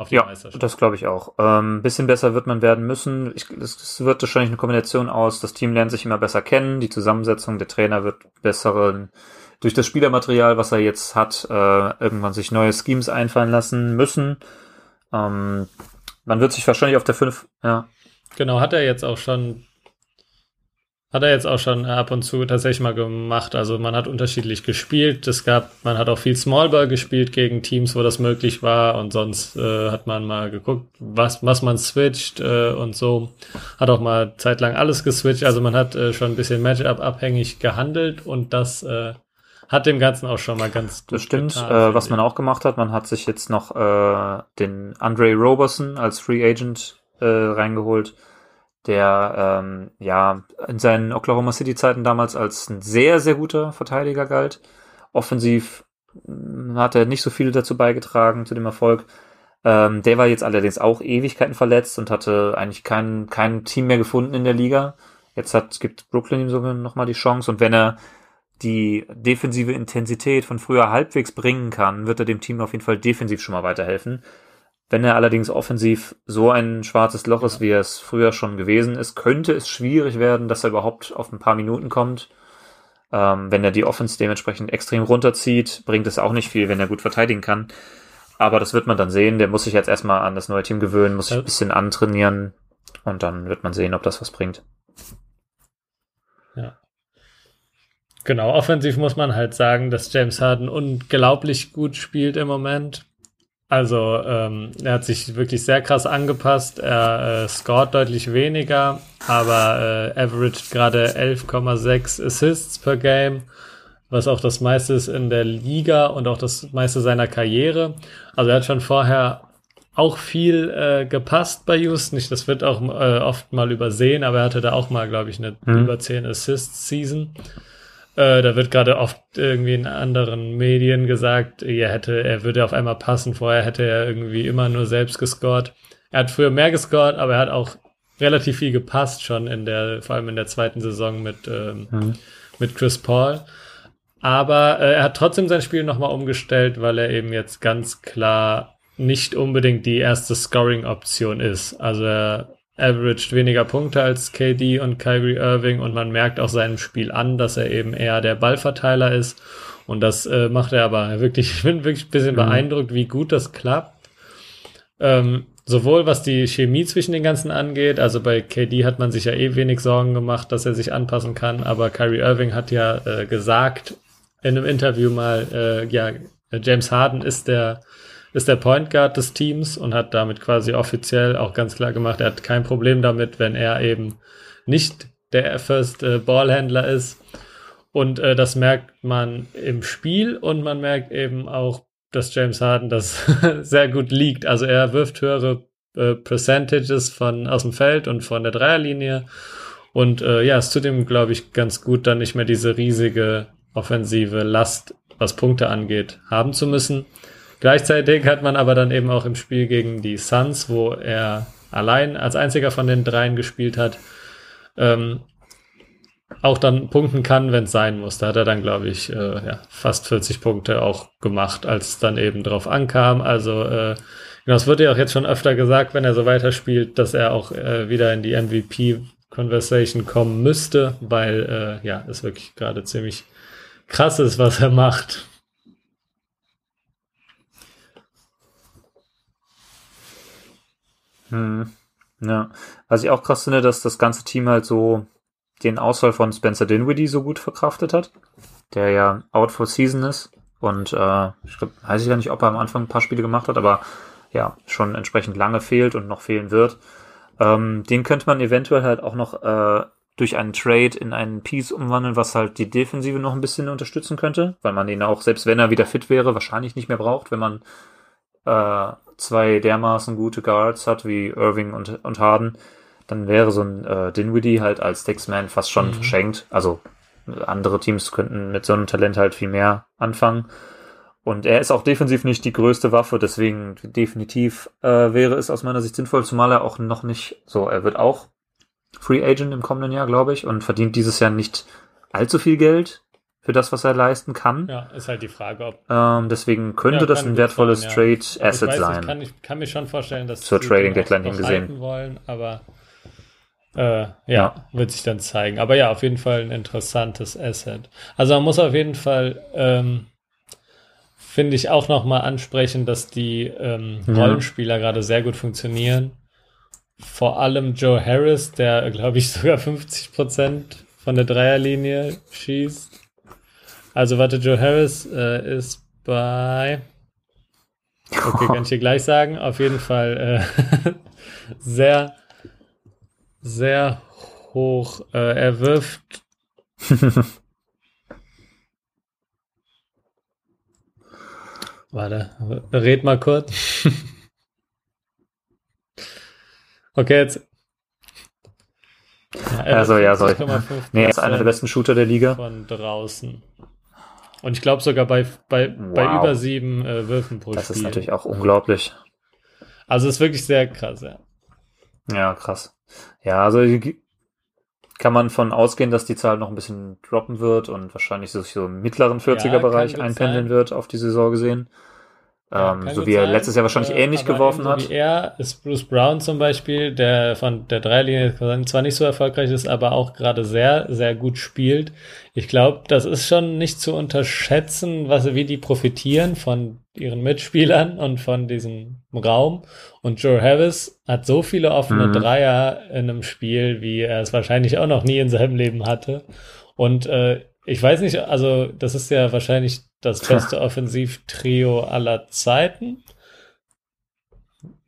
auf die ja, Meisterschaft. Das glaube ich auch. Ein ähm, bisschen besser wird man werden müssen. es wird wahrscheinlich eine Kombination aus, das Team lernt sich immer besser kennen, die Zusammensetzung, der Trainer wird besseren, durch das Spielermaterial, was er jetzt hat, äh, irgendwann sich neue Schemes einfallen lassen müssen. Ähm, man wird sich wahrscheinlich auf der 5, ja. Genau, hat er jetzt auch schon hat er jetzt auch schon ab und zu tatsächlich mal gemacht. Also man hat unterschiedlich gespielt. Es gab, man hat auch viel Smallball gespielt gegen Teams, wo das möglich war. Und sonst äh, hat man mal geguckt, was, was man switcht äh, und so. Hat auch mal zeitlang alles geswitcht. Also man hat äh, schon ein bisschen Matchup abhängig gehandelt und das äh, hat dem Ganzen auch schon mal ganz gut. Das stimmt. Getan, äh, was man auch gemacht hat, man hat sich jetzt noch äh, den Andre Roberson als Free Agent äh, reingeholt der ähm, ja in seinen Oklahoma City Zeiten damals als ein sehr, sehr guter Verteidiger galt. Offensiv hm, hat er nicht so viel dazu beigetragen zu dem Erfolg. Ähm, der war jetzt allerdings auch Ewigkeiten verletzt und hatte eigentlich kein, kein Team mehr gefunden in der Liga. Jetzt hat, gibt Brooklyn ihm sogar nochmal die Chance und wenn er die defensive Intensität von früher halbwegs bringen kann, wird er dem Team auf jeden Fall defensiv schon mal weiterhelfen. Wenn er allerdings offensiv so ein schwarzes Loch ist, wie er es früher schon gewesen ist, könnte es schwierig werden, dass er überhaupt auf ein paar Minuten kommt. Ähm, wenn er die Offense dementsprechend extrem runterzieht, bringt es auch nicht viel, wenn er gut verteidigen kann. Aber das wird man dann sehen. Der muss sich jetzt erstmal an das neue Team gewöhnen, muss sich ein bisschen antrainieren und dann wird man sehen, ob das was bringt. Ja. Genau, offensiv muss man halt sagen, dass James Harden unglaublich gut spielt im Moment. Also ähm, er hat sich wirklich sehr krass angepasst. Er äh, scored deutlich weniger, aber äh, averaged gerade 11,6 Assists per Game, was auch das meiste ist in der Liga und auch das meiste seiner Karriere. Also er hat schon vorher auch viel äh, gepasst bei Houston. Das wird auch äh, oft mal übersehen, aber er hatte da auch mal, glaube ich, eine mhm. über 10 Assists-Season. Äh, da wird gerade oft irgendwie in anderen Medien gesagt, er hätte, er würde auf einmal passen. Vorher hätte er irgendwie immer nur selbst gescored. Er hat früher mehr gescored, aber er hat auch relativ viel gepasst schon in der, vor allem in der zweiten Saison mit, ähm, mhm. mit Chris Paul. Aber äh, er hat trotzdem sein Spiel nochmal umgestellt, weil er eben jetzt ganz klar nicht unbedingt die erste Scoring-Option ist. Also er averaged weniger Punkte als KD und Kyrie Irving und man merkt auch seinem Spiel an, dass er eben eher der Ballverteiler ist. Und das äh, macht er aber wirklich, ich bin wirklich ein bisschen mhm. beeindruckt, wie gut das klappt. Ähm, sowohl was die Chemie zwischen den ganzen angeht, also bei KD hat man sich ja eh wenig Sorgen gemacht, dass er sich anpassen kann, aber Kyrie Irving hat ja äh, gesagt in einem Interview mal, äh, ja, James Harden ist der ist der Point Guard des Teams und hat damit quasi offiziell auch ganz klar gemacht, er hat kein Problem damit, wenn er eben nicht der First äh, Ballhändler ist. Und äh, das merkt man im Spiel und man merkt eben auch, dass James Harden das sehr gut liegt. Also er wirft höhere äh, Percentages von aus dem Feld und von der Dreierlinie. Und äh, ja, ist zudem, glaube ich, ganz gut, dann nicht mehr diese riesige offensive Last, was Punkte angeht, haben zu müssen. Gleichzeitig hat man aber dann eben auch im Spiel gegen die Suns, wo er allein als einziger von den dreien gespielt hat, ähm, auch dann punkten kann, wenn es sein muss. Da hat er dann, glaube ich, äh, ja, fast 40 Punkte auch gemacht, als es dann eben drauf ankam. Also äh, genau, es wird ja auch jetzt schon öfter gesagt, wenn er so weiterspielt, dass er auch äh, wieder in die MVP-Conversation kommen müsste, weil äh, ja, es wirklich gerade ziemlich krass ist, was er macht. Hm. Ja, was ich auch krass finde, dass das ganze Team halt so den Ausfall von Spencer Dinwiddie so gut verkraftet hat, der ja out for season ist und äh, ich glaube, weiß ich ja nicht, ob er am Anfang ein paar Spiele gemacht hat, aber ja, schon entsprechend lange fehlt und noch fehlen wird. Ähm, den könnte man eventuell halt auch noch äh, durch einen Trade in einen Piece umwandeln, was halt die Defensive noch ein bisschen unterstützen könnte, weil man ihn auch, selbst wenn er wieder fit wäre, wahrscheinlich nicht mehr braucht, wenn man äh, zwei dermaßen gute Guards hat wie Irving und, und Harden, dann wäre so ein äh, Dinwiddie halt als Textman fast schon mhm. verschenkt. Also andere Teams könnten mit so einem Talent halt viel mehr anfangen. Und er ist auch defensiv nicht die größte Waffe, deswegen definitiv äh, wäre es aus meiner Sicht sinnvoll, zumal er auch noch nicht so, er wird auch Free Agent im kommenden Jahr, glaube ich, und verdient dieses Jahr nicht allzu viel Geld für das, was er leisten kann. Ja, ist halt die Frage, ob. Ähm, deswegen könnte ja, das ein wertvolles sein, Trade Asset weiß, sein. Ich kann, ich kann mir schon vorstellen, dass zur Trading Deadline hingesehen wollen, aber äh, ja, ja, wird sich dann zeigen. Aber ja, auf jeden Fall ein interessantes Asset. Also man muss auf jeden Fall, ähm, finde ich, auch nochmal ansprechen, dass die ähm, Rollenspieler ja. gerade sehr gut funktionieren. Vor allem Joe Harris, der, glaube ich, sogar 50 Prozent von der Dreierlinie schießt. Also warte, Joe Harris äh, ist bei. Okay, kann ich dir gleich sagen. Auf jeden Fall äh, sehr, sehr hoch. Äh, er wirft. Warte, red mal kurz. okay, jetzt. Ja, also ja, ich. Nee, er ist einer der besten Shooter der Liga. Von draußen. Und ich glaube sogar bei, bei, wow. bei über sieben äh, Würfen pro das Spiel. Das ist natürlich auch unglaublich. Also ist wirklich sehr krass, ja. Ja, krass. Ja, also kann man von ausgehen, dass die Zahl noch ein bisschen droppen wird und wahrscheinlich sich so im mittleren 40er-Bereich einpendeln sein. wird auf die Saison gesehen. Ja, ähm, so wie er sein, letztes Jahr wahrscheinlich äh, ähnlich geworfen hat. Wie er ist Bruce Brown zum Beispiel, der von der Dreilinie zwar nicht so erfolgreich ist, aber auch gerade sehr, sehr gut spielt. Ich glaube, das ist schon nicht zu unterschätzen, was, wie die profitieren von ihren Mitspielern und von diesem Raum. Und Joe Harris hat so viele offene mhm. Dreier in einem Spiel, wie er es wahrscheinlich auch noch nie in seinem Leben hatte. Und äh, ich weiß nicht, also das ist ja wahrscheinlich das beste Offensivtrio aller Zeiten.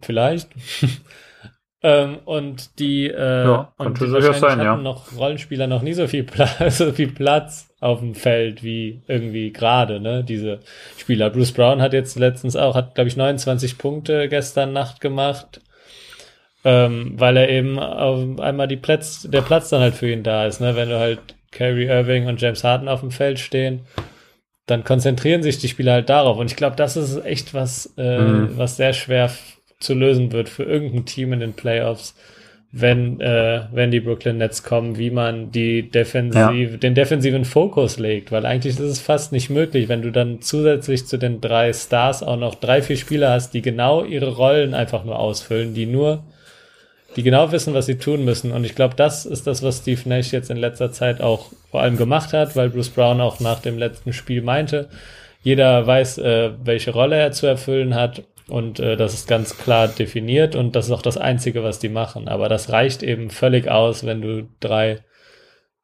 Vielleicht. ähm, und die äh, ja, und die wahrscheinlich sein, hatten ja. noch Rollenspieler noch nie so viel Platz, so viel Platz auf dem Feld wie irgendwie gerade, ne? Diese Spieler. Bruce Brown hat jetzt letztens auch, hat glaube ich 29 Punkte gestern Nacht gemacht. Ähm, weil er eben auf einmal die Platz, der Platz dann halt für ihn da ist, ne? Wenn du halt Kyrie Irving und James Harden auf dem Feld stehen, dann konzentrieren sich die Spieler halt darauf. Und ich glaube, das ist echt was, äh, mhm. was sehr schwer zu lösen wird für irgendein Team in den Playoffs, wenn, äh, wenn die Brooklyn Nets kommen, wie man die Defensive, ja. den defensiven Fokus legt, weil eigentlich ist es fast nicht möglich, wenn du dann zusätzlich zu den drei Stars auch noch drei, vier Spieler hast, die genau ihre Rollen einfach nur ausfüllen, die nur die genau wissen, was sie tun müssen. Und ich glaube, das ist das, was Steve Nash jetzt in letzter Zeit auch vor allem gemacht hat, weil Bruce Brown auch nach dem letzten Spiel meinte, jeder weiß, äh, welche Rolle er zu erfüllen hat und äh, das ist ganz klar definiert und das ist auch das Einzige, was die machen. Aber das reicht eben völlig aus, wenn du drei,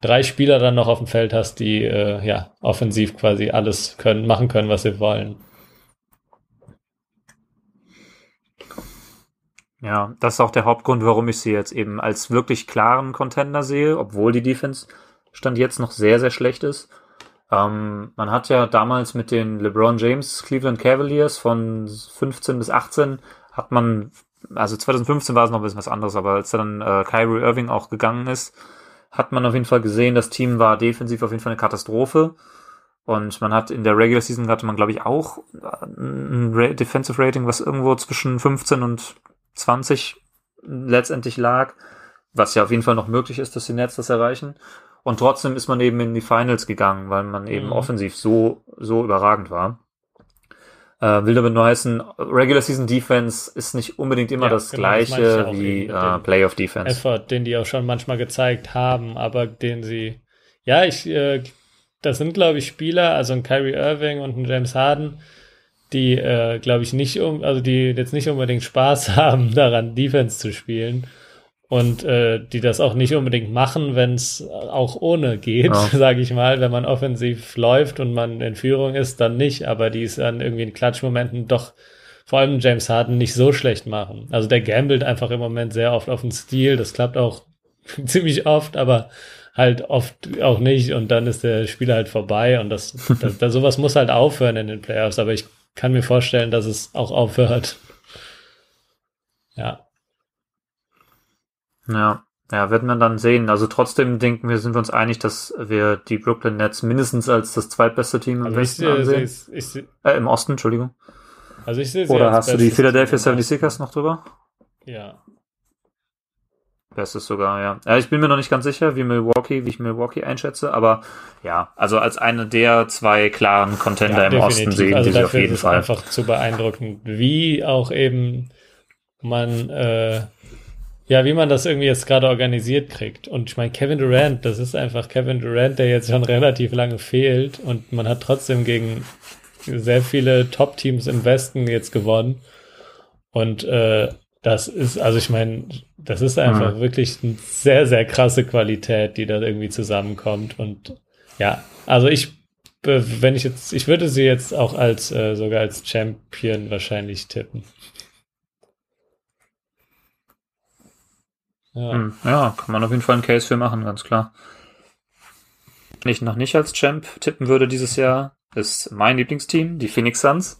drei Spieler dann noch auf dem Feld hast, die äh, ja offensiv quasi alles können, machen können, was sie wollen. Ja, das ist auch der Hauptgrund, warum ich sie jetzt eben als wirklich klaren Contender sehe, obwohl die Defense Stand jetzt noch sehr, sehr schlecht ist. Ähm, man hat ja damals mit den LeBron James Cleveland Cavaliers von 15 bis 18 hat man, also 2015 war es noch ein bisschen was anderes, aber als dann äh, Kyrie Irving auch gegangen ist, hat man auf jeden Fall gesehen, das Team war defensiv auf jeden Fall eine Katastrophe. Und man hat in der Regular Season hatte man, glaube ich, auch ein Defensive Rating, was irgendwo zwischen 15 und 20 letztendlich lag, was ja auf jeden Fall noch möglich ist, dass die Nets das erreichen. Und trotzdem ist man eben in die Finals gegangen, weil man eben mhm. offensiv so, so überragend war. Äh, will damit nur heißen, Regular Season Defense ist nicht unbedingt immer ja, das genau, gleiche das wie äh, Playoff Defense. Effort, den die auch schon manchmal gezeigt haben, aber den sie, ja, ich äh, das sind, glaube ich, Spieler, also ein Kyrie Irving und ein James Harden, die, äh, glaube ich, nicht um, also die jetzt nicht unbedingt Spaß haben, daran Defense zu spielen. Und äh, die das auch nicht unbedingt machen, wenn es auch ohne geht, ja. sage ich mal. Wenn man offensiv läuft und man in Führung ist, dann nicht. Aber die es dann irgendwie in Klatschmomenten doch vor allem James Harden nicht so schlecht machen. Also der gambelt einfach im Moment sehr oft auf den Stil. Das klappt auch ziemlich oft, aber halt oft auch nicht und dann ist der Spieler halt vorbei und das, das, das, sowas muss halt aufhören in den Playoffs, aber ich kann mir vorstellen, dass es auch aufhört. Ja. Ja, ja, wird man dann sehen. Also trotzdem denken wir, sind wir uns einig, dass wir die Brooklyn Nets mindestens als das zweitbeste Team im also Westen ich, ansehen. Ich, ich, äh, Im Osten, Entschuldigung. Also ich sehe Oder hast du die Philadelphia 76ers noch drüber? Ja, Bestes sogar, ja. ja. Ich bin mir noch nicht ganz sicher, wie Milwaukee, wie ich Milwaukee einschätze, aber ja, also als eine der zwei klaren Contender ja, im Osten sehen also die auf jeden ist Fall. einfach zu beeindruckend, wie auch eben man, äh, ja, wie man das irgendwie jetzt gerade organisiert kriegt. Und ich meine, Kevin Durant, das ist einfach Kevin Durant, der jetzt schon relativ lange fehlt und man hat trotzdem gegen sehr viele Top-Teams im Westen jetzt gewonnen. Und äh, das ist, also ich meine, das ist einfach mhm. wirklich eine sehr, sehr krasse Qualität, die da irgendwie zusammenkommt. Und ja, also ich, wenn ich jetzt, ich würde sie jetzt auch als, äh, sogar als Champion wahrscheinlich tippen. Ja. Hm, ja, kann man auf jeden Fall einen Case für machen, ganz klar. Wenn ich noch nicht als Champ tippen würde dieses Jahr, ist mein Lieblingsteam, die Phoenix Suns.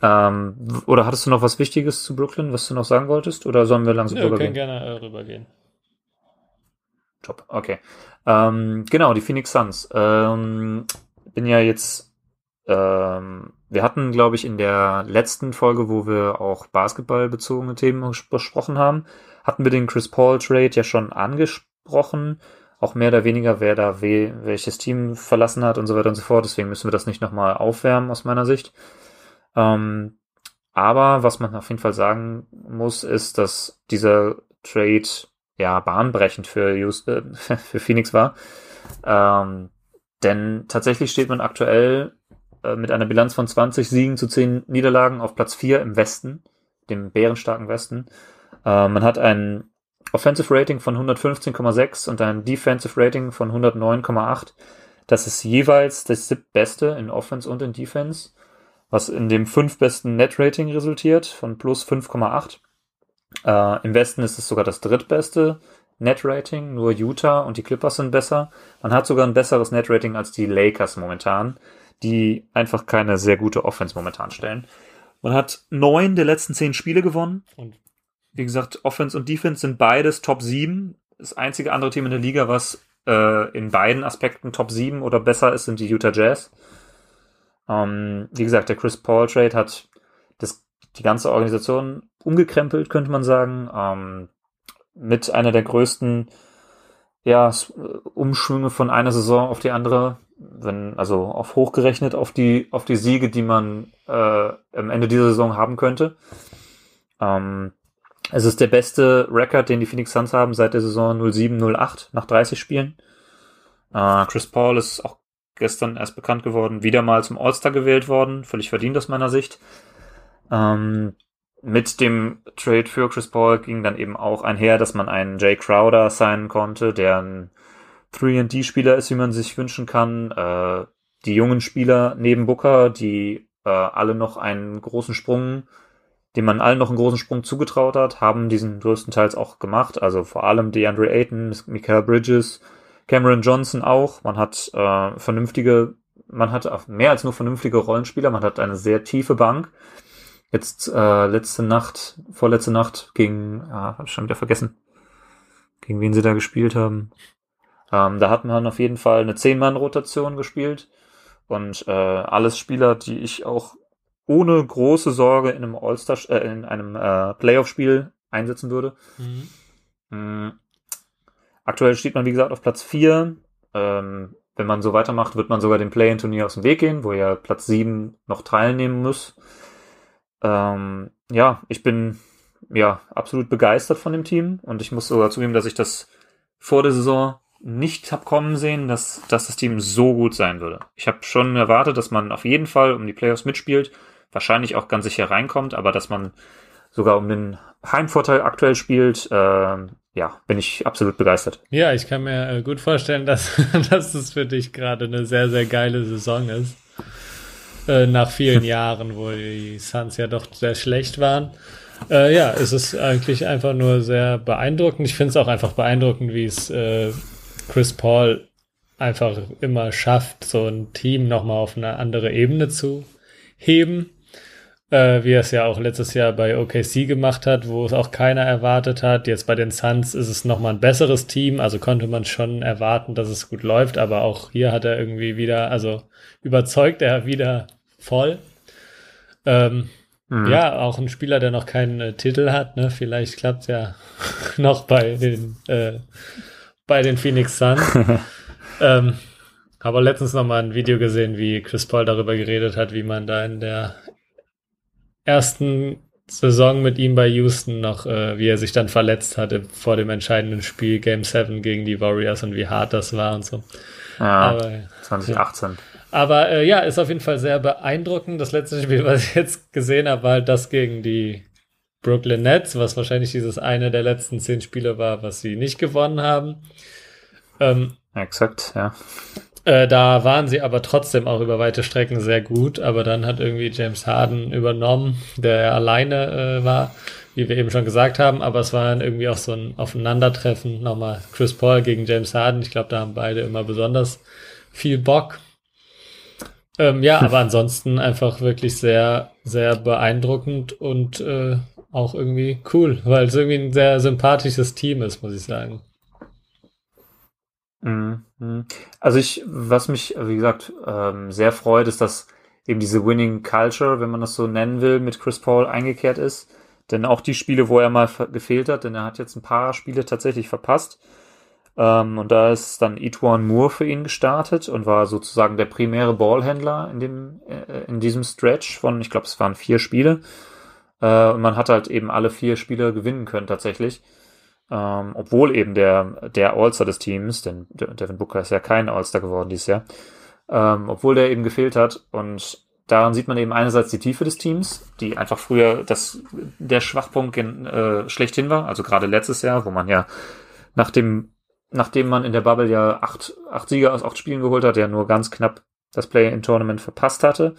Ähm, oder hattest du noch was Wichtiges zu Brooklyn, was du noch sagen wolltest? Oder sollen wir langsam ja, rübergehen? Wir können gerne äh, rübergehen. Top, okay. Ähm, genau, die Phoenix Suns. Ähm, bin ja jetzt, ähm, wir hatten, glaube ich, in der letzten Folge, wo wir auch basketballbezogene Themen besprochen haben, hatten wir den Chris Paul Trade ja schon angesprochen. Auch mehr oder weniger, wer da we welches Team verlassen hat und so weiter und so fort. Deswegen müssen wir das nicht nochmal aufwärmen aus meiner Sicht. Ähm, aber was man auf jeden Fall sagen muss, ist, dass dieser Trade ja bahnbrechend für, Just, äh, für Phoenix war. Ähm, denn tatsächlich steht man aktuell äh, mit einer Bilanz von 20 Siegen zu 10 Niederlagen auf Platz 4 im Westen, dem bärenstarken Westen. Äh, man hat ein Offensive Rating von 115,6 und ein Defensive Rating von 109,8. Das ist jeweils das siebtbeste in Offense und in Defense was in dem fünf besten Net-Rating resultiert von plus 5,8. Äh, Im Westen ist es sogar das drittbeste Net-Rating, nur Utah und die Clippers sind besser. Man hat sogar ein besseres Net-Rating als die Lakers momentan, die einfach keine sehr gute Offense momentan stellen. Man hat neun der letzten zehn Spiele gewonnen. Und wie gesagt, Offense und Defense sind beides Top 7. Das einzige andere Team in der Liga, was äh, in beiden Aspekten Top 7 oder besser ist, sind die Utah Jazz. Ähm, wie gesagt, der Chris Paul Trade hat das, die ganze Organisation umgekrempelt, könnte man sagen. Ähm, mit einer der größten ja, Umschwünge von einer Saison auf die andere, wenn, also auf hochgerechnet auf die, auf die Siege, die man äh, am Ende dieser Saison haben könnte. Ähm, es ist der beste Rekord, den die Phoenix Suns haben seit der Saison 07-08 nach 30 Spielen. Äh, Chris Paul ist auch gestern erst bekannt geworden, wieder mal zum All-Star gewählt worden, völlig verdient aus meiner Sicht. Ähm, mit dem Trade für Chris Paul ging dann eben auch einher, dass man einen Jay Crowder signen konnte, der ein 3D-Spieler ist, wie man sich wünschen kann. Äh, die jungen Spieler neben Booker, die äh, alle noch einen großen Sprung, dem man allen noch einen großen Sprung zugetraut hat, haben diesen größtenteils auch gemacht. Also vor allem DeAndre Ayton, Michael Bridges, Cameron Johnson auch. Man hat äh, vernünftige, man hat mehr als nur vernünftige Rollenspieler, man hat eine sehr tiefe Bank. Jetzt äh, letzte Nacht, vorletzte Nacht gegen, ja, hab ich schon wieder vergessen, gegen wen sie da gespielt haben. Ähm, da hat man auf jeden Fall eine 10-Mann-Rotation gespielt und äh, alles Spieler, die ich auch ohne große Sorge in einem All-Star, äh, in einem äh, Playoff-Spiel einsetzen würde. Mhm. Aktuell steht man, wie gesagt, auf Platz 4. Ähm, wenn man so weitermacht, wird man sogar dem Play-In-Turnier aus dem Weg gehen, wo ja Platz 7 noch teilnehmen muss. Ähm, ja, ich bin ja absolut begeistert von dem Team und ich muss sogar zugeben, dass ich das vor der Saison nicht hab kommen sehen, dass, dass das Team so gut sein würde. Ich habe schon erwartet, dass man auf jeden Fall um die Playoffs mitspielt, wahrscheinlich auch ganz sicher reinkommt, aber dass man sogar um den Heimvorteil aktuell spielt, äh, ja, bin ich absolut begeistert. Ja, ich kann mir äh, gut vorstellen, dass, dass es für dich gerade eine sehr, sehr geile Saison ist. Äh, nach vielen Jahren, wo die Suns ja doch sehr schlecht waren. Äh, ja, es ist eigentlich einfach nur sehr beeindruckend. Ich finde es auch einfach beeindruckend, wie es äh, Chris Paul einfach immer schafft, so ein Team nochmal auf eine andere Ebene zu heben. Äh, wie er es ja auch letztes Jahr bei OKC gemacht hat, wo es auch keiner erwartet hat. Jetzt bei den Suns ist es nochmal ein besseres Team, also konnte man schon erwarten, dass es gut läuft, aber auch hier hat er irgendwie wieder, also überzeugt er wieder voll. Ähm, mhm. Ja, auch ein Spieler, der noch keinen äh, Titel hat, ne? Vielleicht klappt ja noch bei den äh, bei den Phoenix Suns. ähm, aber letztens noch mal ein Video gesehen, wie Chris Paul darüber geredet hat, wie man da in der ersten Saison mit ihm bei Houston noch, äh, wie er sich dann verletzt hatte vor dem entscheidenden Spiel Game 7 gegen die Warriors und wie hart das war und so. Ja, Aber, 2018. Ja. Aber äh, ja, ist auf jeden Fall sehr beeindruckend. Das letzte Spiel, was ich jetzt gesehen habe, war halt das gegen die Brooklyn Nets, was wahrscheinlich dieses eine der letzten zehn Spiele war, was sie nicht gewonnen haben. Ähm, Exakt, ja. Äh, da waren sie aber trotzdem auch über weite Strecken sehr gut, aber dann hat irgendwie James Harden übernommen, der alleine äh, war, wie wir eben schon gesagt haben, aber es war dann irgendwie auch so ein Aufeinandertreffen, nochmal Chris Paul gegen James Harden. Ich glaube, da haben beide immer besonders viel Bock. Ähm, ja, aber ansonsten einfach wirklich sehr, sehr beeindruckend und äh, auch irgendwie cool, weil es irgendwie ein sehr sympathisches Team ist, muss ich sagen. Mhm. Also ich, was mich, wie gesagt, ähm, sehr freut, ist, dass eben diese Winning Culture, wenn man das so nennen will, mit Chris Paul eingekehrt ist. Denn auch die Spiele, wo er mal gefehlt hat, denn er hat jetzt ein paar Spiele tatsächlich verpasst. Ähm, und da ist dann Etwan Moore für ihn gestartet und war sozusagen der primäre Ballhändler in dem, äh, in diesem Stretch von, ich glaube, es waren vier Spiele. Äh, und man hat halt eben alle vier Spiele gewinnen können tatsächlich. Ähm, obwohl eben der, der All-Star des Teams, denn Devin Booker ist ja kein All-Star geworden dieses Jahr, ähm, obwohl der eben gefehlt hat. Und daran sieht man eben einerseits die Tiefe des Teams, die einfach früher das, der Schwachpunkt äh, schlechthin war. Also gerade letztes Jahr, wo man ja nach dem, nachdem man in der Bubble ja acht, acht Sieger aus acht Spielen geholt hat, ja nur ganz knapp das Play-in-Tournament verpasst hatte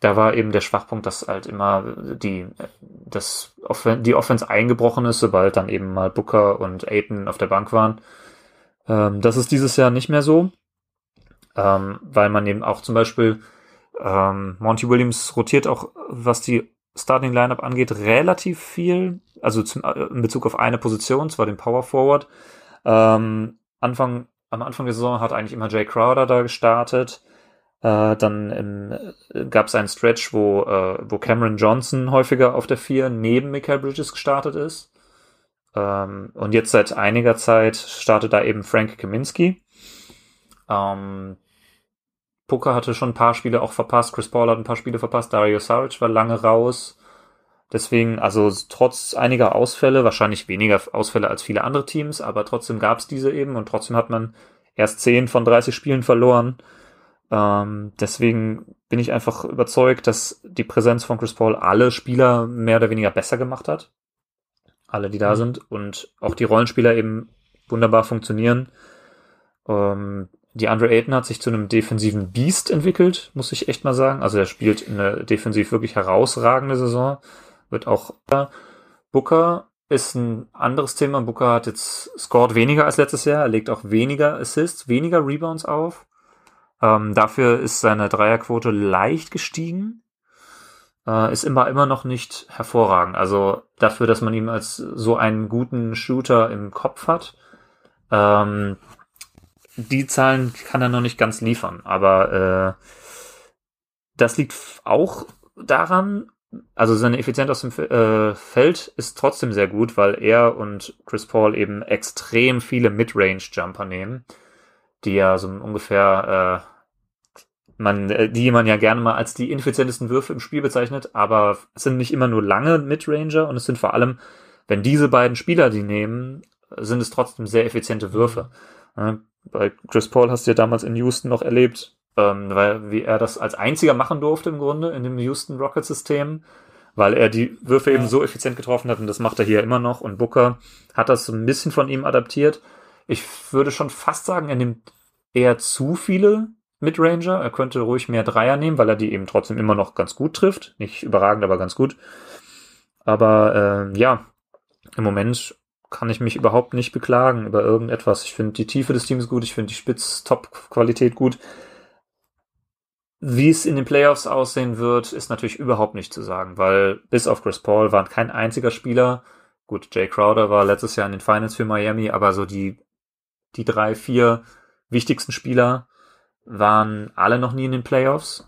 da war eben der Schwachpunkt, dass halt immer die, das, die Offense eingebrochen ist, sobald dann eben mal Booker und Aiton auf der Bank waren. Ähm, das ist dieses Jahr nicht mehr so, ähm, weil man eben auch zum Beispiel ähm, Monty Williams rotiert auch, was die Starting Lineup angeht, relativ viel, also zum, äh, in Bezug auf eine Position, zwar den Power Forward. Ähm, Anfang, am Anfang der Saison hat eigentlich immer Jay Crowder da gestartet. Äh, dann gab es einen Stretch, wo, äh, wo Cameron Johnson häufiger auf der 4 neben Michael Bridges gestartet ist. Ähm, und jetzt seit einiger Zeit startet da eben Frank Kaminski. Ähm, Puka hatte schon ein paar Spiele auch verpasst, Chris Paul hat ein paar Spiele verpasst, Dario Saric war lange raus. Deswegen, also trotz einiger Ausfälle, wahrscheinlich weniger Ausfälle als viele andere Teams, aber trotzdem gab es diese eben und trotzdem hat man erst 10 von 30 Spielen verloren. Ähm, deswegen bin ich einfach überzeugt, dass die Präsenz von Chris Paul alle Spieler mehr oder weniger besser gemacht hat. Alle, die da mhm. sind. Und auch die Rollenspieler eben wunderbar funktionieren. Ähm, die Andre Ayton hat sich zu einem defensiven Beast entwickelt, muss ich echt mal sagen. Also er spielt eine defensiv wirklich herausragende Saison. Wird auch Booker ist ein anderes Thema. Booker hat jetzt scored weniger als letztes Jahr. Er legt auch weniger Assists, weniger Rebounds auf. Ähm, dafür ist seine Dreierquote leicht gestiegen. Äh, ist immer, immer noch nicht hervorragend. Also dafür, dass man ihn als so einen guten Shooter im Kopf hat, ähm, die Zahlen kann er noch nicht ganz liefern, aber äh, das liegt auch daran, also seine Effizienz aus dem äh, Feld ist trotzdem sehr gut, weil er und Chris Paul eben extrem viele Midrange-Jumper nehmen, die ja so ungefähr äh, man, äh, die man ja gerne mal als die ineffizientesten Würfe im Spiel bezeichnet, aber es sind nicht immer nur lange Midranger und es sind vor allem, wenn diese beiden Spieler die nehmen, sind es trotzdem sehr effiziente Würfe. bei Chris Paul hast du ja damals in Houston noch erlebt, ähm, weil wie er das als einziger machen durfte im Grunde in dem Houston Rocket System, weil er die Würfe ja. eben so effizient getroffen hat und das macht er hier immer noch und Booker hat das so ein bisschen von ihm adaptiert. Ich würde schon fast sagen, er nimmt eher zu viele Midranger. Er könnte ruhig mehr Dreier nehmen, weil er die eben trotzdem immer noch ganz gut trifft. Nicht überragend, aber ganz gut. Aber äh, ja, im Moment kann ich mich überhaupt nicht beklagen über irgendetwas. Ich finde die Tiefe des Teams gut, ich finde die Spitz-Top-Qualität gut. Wie es in den Playoffs aussehen wird, ist natürlich überhaupt nicht zu sagen, weil bis auf Chris Paul war kein einziger Spieler, gut, Jay Crowder war letztes Jahr in den Finals für Miami, aber so die, die drei, vier wichtigsten Spieler waren alle noch nie in den Playoffs.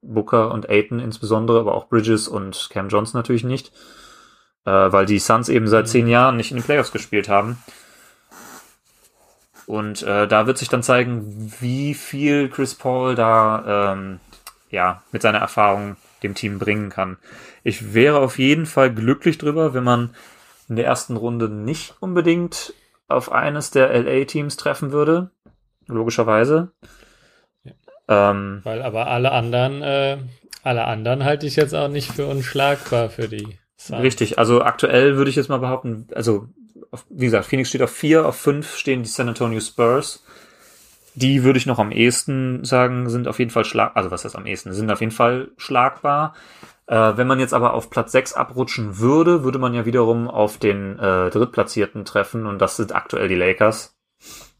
Booker und Aiton insbesondere, aber auch Bridges und Cam Johnson natürlich nicht, äh, weil die Suns eben seit zehn Jahren nicht in den Playoffs gespielt haben. Und äh, da wird sich dann zeigen, wie viel Chris Paul da ähm, ja mit seiner Erfahrung dem Team bringen kann. Ich wäre auf jeden Fall glücklich drüber, wenn man in der ersten Runde nicht unbedingt auf eines der LA-Teams treffen würde. Logischerweise. Ja. Ähm, Weil aber alle anderen, äh, alle anderen halte ich jetzt auch nicht für unschlagbar für die. Suns. Richtig, also aktuell würde ich jetzt mal behaupten, also auf, wie gesagt, Phoenix steht auf vier, auf fünf stehen die San Antonio Spurs. Die würde ich noch am ehesten sagen, sind auf jeden Fall schlag, also was heißt am ehesten, sind auf jeden Fall schlagbar. Äh, wenn man jetzt aber auf Platz 6 abrutschen würde, würde man ja wiederum auf den äh, Drittplatzierten treffen und das sind aktuell die Lakers,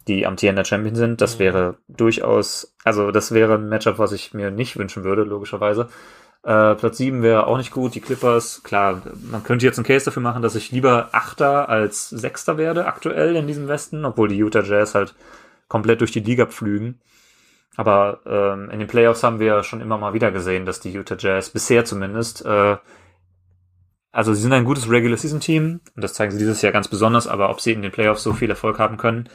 die amtierender Champion sind. Das mhm. wäre durchaus, also das wäre ein Matchup, was ich mir nicht wünschen würde, logischerweise. Äh, Platz 7 wäre auch nicht gut. Die Clippers, klar, man könnte jetzt einen Case dafür machen, dass ich lieber Achter als Sechster werde aktuell in diesem Westen, obwohl die Utah Jazz halt komplett durch die Liga pflügen. Aber ähm, in den Playoffs haben wir schon immer mal wieder gesehen, dass die Utah Jazz bisher zumindest, äh, also sie sind ein gutes Regular Season Team und das zeigen sie dieses Jahr ganz besonders, aber ob sie in den Playoffs so viel Erfolg haben können,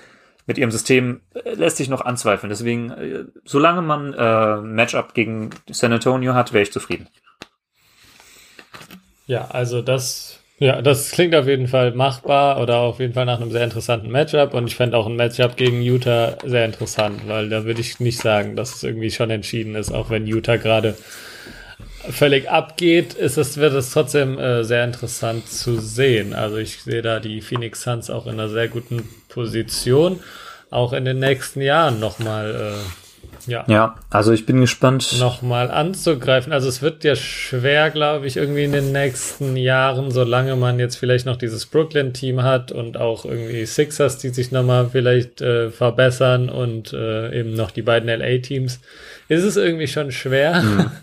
mit ihrem System äh, lässt sich noch anzweifeln. Deswegen, äh, solange man äh, Matchup gegen San Antonio hat, wäre ich zufrieden. Ja, also das, ja, das klingt auf jeden Fall machbar oder auf jeden Fall nach einem sehr interessanten Matchup und ich fände auch ein Matchup gegen Utah sehr interessant, weil da würde ich nicht sagen, dass es irgendwie schon entschieden ist, auch wenn Utah gerade völlig abgeht, ist es, wird es trotzdem äh, sehr interessant zu sehen. Also ich sehe da die Phoenix Suns auch in einer sehr guten Position, auch in den nächsten Jahren nochmal. Äh, ja. ja, also ich bin gespannt. Nochmal anzugreifen. Also es wird ja schwer, glaube ich, irgendwie in den nächsten Jahren, solange man jetzt vielleicht noch dieses Brooklyn-Team hat und auch irgendwie Sixers, die sich nochmal vielleicht äh, verbessern und äh, eben noch die beiden LA-Teams, ist es irgendwie schon schwer. Mhm.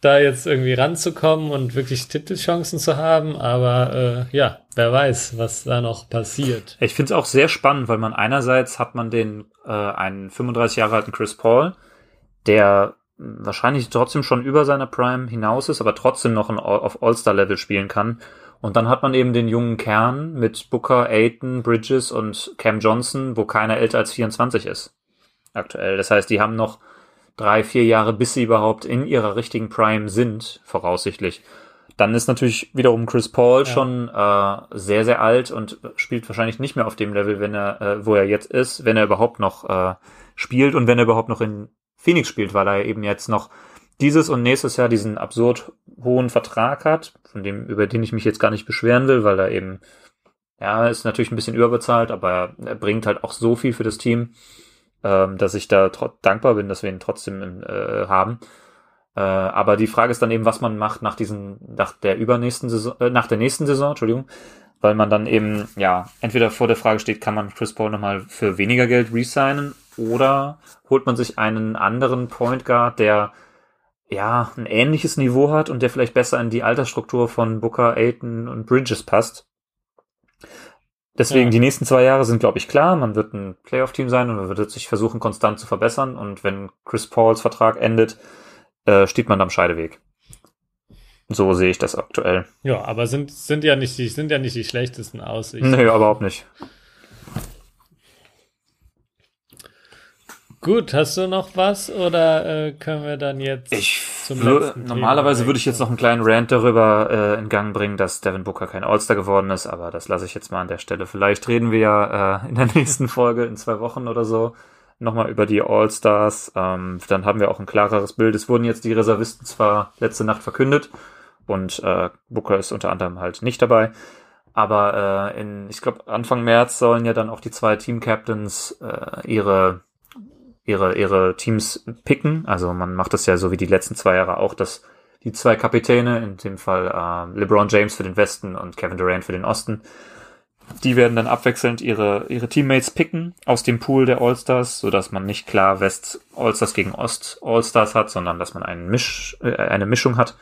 da jetzt irgendwie ranzukommen und wirklich Titelchancen zu haben. Aber äh, ja, wer weiß, was da noch passiert. Ich finde es auch sehr spannend, weil man einerseits hat man den äh, einen 35 Jahre alten Chris Paul, der wahrscheinlich trotzdem schon über seiner Prime hinaus ist, aber trotzdem noch ein, auf All-Star-Level spielen kann. Und dann hat man eben den jungen Kern mit Booker, Aiton, Bridges und Cam Johnson, wo keiner älter als 24 ist. Aktuell. Das heißt, die haben noch drei, vier Jahre, bis sie überhaupt in ihrer richtigen Prime sind, voraussichtlich. Dann ist natürlich wiederum Chris Paul ja. schon äh, sehr, sehr alt und spielt wahrscheinlich nicht mehr auf dem Level, wenn er, äh, wo er jetzt ist, wenn er überhaupt noch äh, spielt und wenn er überhaupt noch in Phoenix spielt, weil er eben jetzt noch dieses und nächstes Jahr diesen absurd hohen Vertrag hat, von dem, über den ich mich jetzt gar nicht beschweren will, weil er eben, ja, ist natürlich ein bisschen überbezahlt, aber er bringt halt auch so viel für das Team ähm, dass ich da dankbar bin, dass wir ihn trotzdem äh, haben. Äh, aber die Frage ist dann eben, was man macht nach diesen, nach der übernächsten Saison, äh, nach der nächsten Saison, Entschuldigung, weil man dann eben, ja, entweder vor der Frage steht, kann man Chris Paul nochmal für weniger Geld resignen oder holt man sich einen anderen Point Guard, der ja ein ähnliches Niveau hat und der vielleicht besser in die Altersstruktur von Booker, Aiton und Bridges passt. deswegen Ja. die nächsten zwei Jahre sind, glaube ich, klar. Man wird ein Playoff-Team sein und man wird sich versuchen, konstant zu verbessern. Und wenn Chris Pauls Vertrag endet, äh, steht man am Scheideweg. So sehe ich das aktuell. Ja, aber sind, sind ja nicht die, sind ja nicht die schlechtesten Aussichten. Nee, überhaupt nicht. Gut, hast du noch was oder äh, können wir dann jetzt Ich zum letzten normalerweise würde ich jetzt noch einen kleinen Rant darüber äh, in Gang bringen, dass Devin Booker kein All-Star geworden ist, aber das lasse ich jetzt mal an der Stelle. Vielleicht reden wir ja äh, in der nächsten Folge in zwei Wochen oder so nochmal über die All-Stars. Ähm, dann haben wir auch ein klareres Bild. Es wurden jetzt die Reservisten zwar letzte Nacht verkündet und äh, Booker ist unter anderem halt nicht dabei. Aber äh, in, ich glaube, Anfang März sollen ja dann auch die zwei Team-Captains äh, ihre ihre, ihre Teams picken. Also man macht das ja so wie die letzten zwei Jahre auch, dass die zwei Kapitäne, in dem Fall äh, LeBron James für den Westen und Kevin Durant für den Osten, die werden dann abwechselnd ihre, ihre Teammates picken aus dem Pool der All-Stars, sodass man nicht klar West All-Stars gegen Ost All-Stars hat, sondern dass man einen Misch, äh, eine Mischung hat.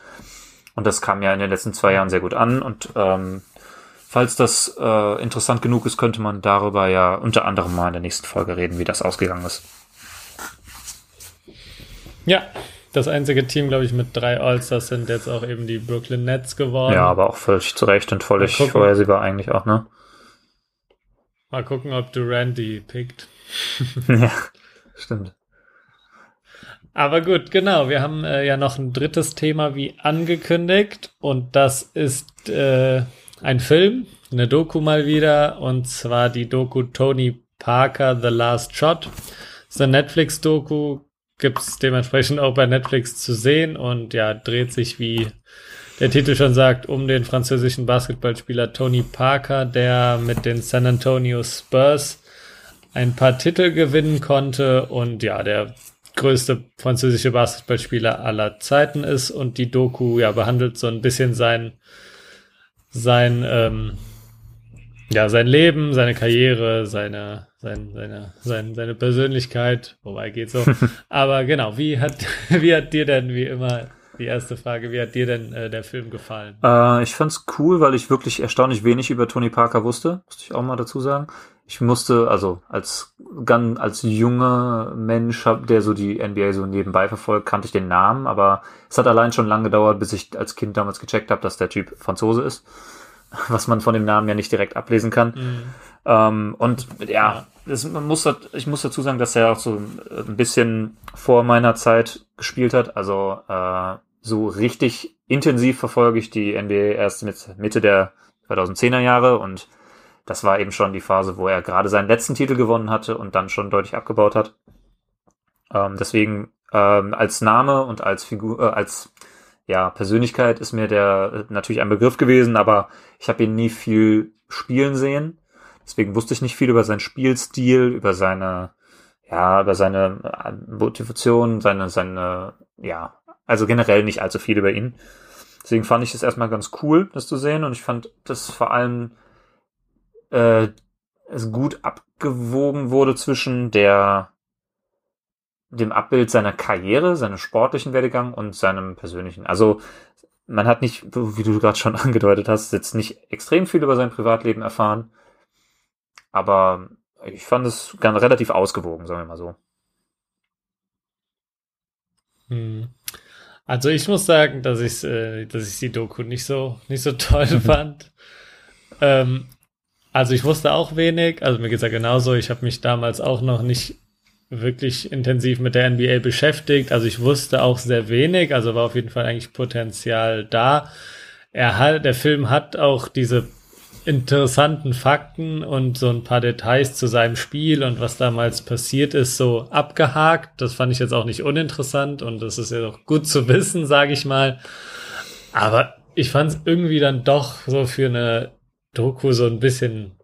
Und das kam ja in den letzten zwei Jahren sehr gut an. Und ähm, falls das äh, interessant genug ist, könnte man darüber ja unter anderem mal in der nächsten Folge reden, wie das ausgegangen ist. Ja, das einzige Team, glaube ich, mit drei All-Stars sind jetzt auch eben die Brooklyn Nets geworden. Ja, aber auch völlig zu Recht und völlig vorhersehbar eigentlich auch, ne? Mal gucken, ob Durant die pickt. ja, stimmt. Aber gut, genau. Wir haben äh, ja noch ein drittes Thema wie angekündigt und das ist äh, ein Film, eine Doku mal wieder und zwar die Doku Tony Parker The Last Shot. Das ist eine Netflix-Doku, gibt's dementsprechend auch bei Netflix zu sehen und ja, dreht sich wie der Titel schon sagt, um den französischen Basketballspieler Tony Parker, der mit den San Antonio Spurs ein paar Titel gewinnen konnte und ja, der größte französische Basketballspieler aller Zeiten ist und die Doku ja behandelt so ein bisschen sein sein ähm, ja sein Leben, seine Karriere, seine sein, seine sein, seine Persönlichkeit, wobei geht so. Aber genau, wie hat wie hat dir denn wie immer die erste Frage, wie hat dir denn äh, der Film gefallen? Äh, ich fand's cool, weil ich wirklich erstaunlich wenig über Tony Parker wusste, musste ich auch mal dazu sagen. Ich musste, also als ganz als junger Mensch, hab, der so die NBA so nebenbei verfolgt, kannte ich den Namen, aber es hat allein schon lange gedauert, bis ich als Kind damals gecheckt habe, dass der Typ Franzose ist, was man von dem Namen ja nicht direkt ablesen kann. Mhm. Ähm, und ja. Das, man muss, ich muss dazu sagen, dass er auch so ein bisschen vor meiner Zeit gespielt hat. Also äh, so richtig intensiv verfolge ich die NBA erst mit Mitte der 2010er Jahre und das war eben schon die Phase, wo er gerade seinen letzten Titel gewonnen hatte und dann schon deutlich abgebaut hat. Ähm, deswegen ähm, als Name und als Figur, äh, als ja, Persönlichkeit ist mir der äh, natürlich ein Begriff gewesen, aber ich habe ihn nie viel spielen sehen. Deswegen wusste ich nicht viel über seinen Spielstil, über seine, ja, über seine äh, Motivation, seine, seine, ja, also generell nicht allzu viel über ihn. Deswegen fand ich es erstmal ganz cool, das zu sehen und ich fand, dass vor allem äh, es gut abgewogen wurde zwischen der dem Abbild seiner Karriere, seinem sportlichen Werdegang und seinem persönlichen. Also man hat nicht, wie du gerade schon angedeutet hast, jetzt nicht extrem viel über sein Privatleben erfahren, aber ich fand es ganz relativ ausgewogen, sagen wir mal so. Hm. Also ich muss sagen, dass ich, äh, dass ich die Doku nicht so, nicht so toll fand. Ähm, also ich wusste auch wenig, also mir geht's ja genauso. Ich habe mich damals auch noch nicht wirklich intensiv mit der NBA beschäftigt. Also ich wusste auch sehr wenig, also war auf jeden Fall eigentlich Potenzial da. Er hat, der Film hat auch diese interessanten Fakten und so ein paar Details zu seinem Spiel und was damals passiert ist, so abgehakt. Das fand ich jetzt auch nicht uninteressant und das ist ja auch gut zu wissen, sage ich mal. Aber ich fand es irgendwie dann doch so für eine Doku so ein bisschen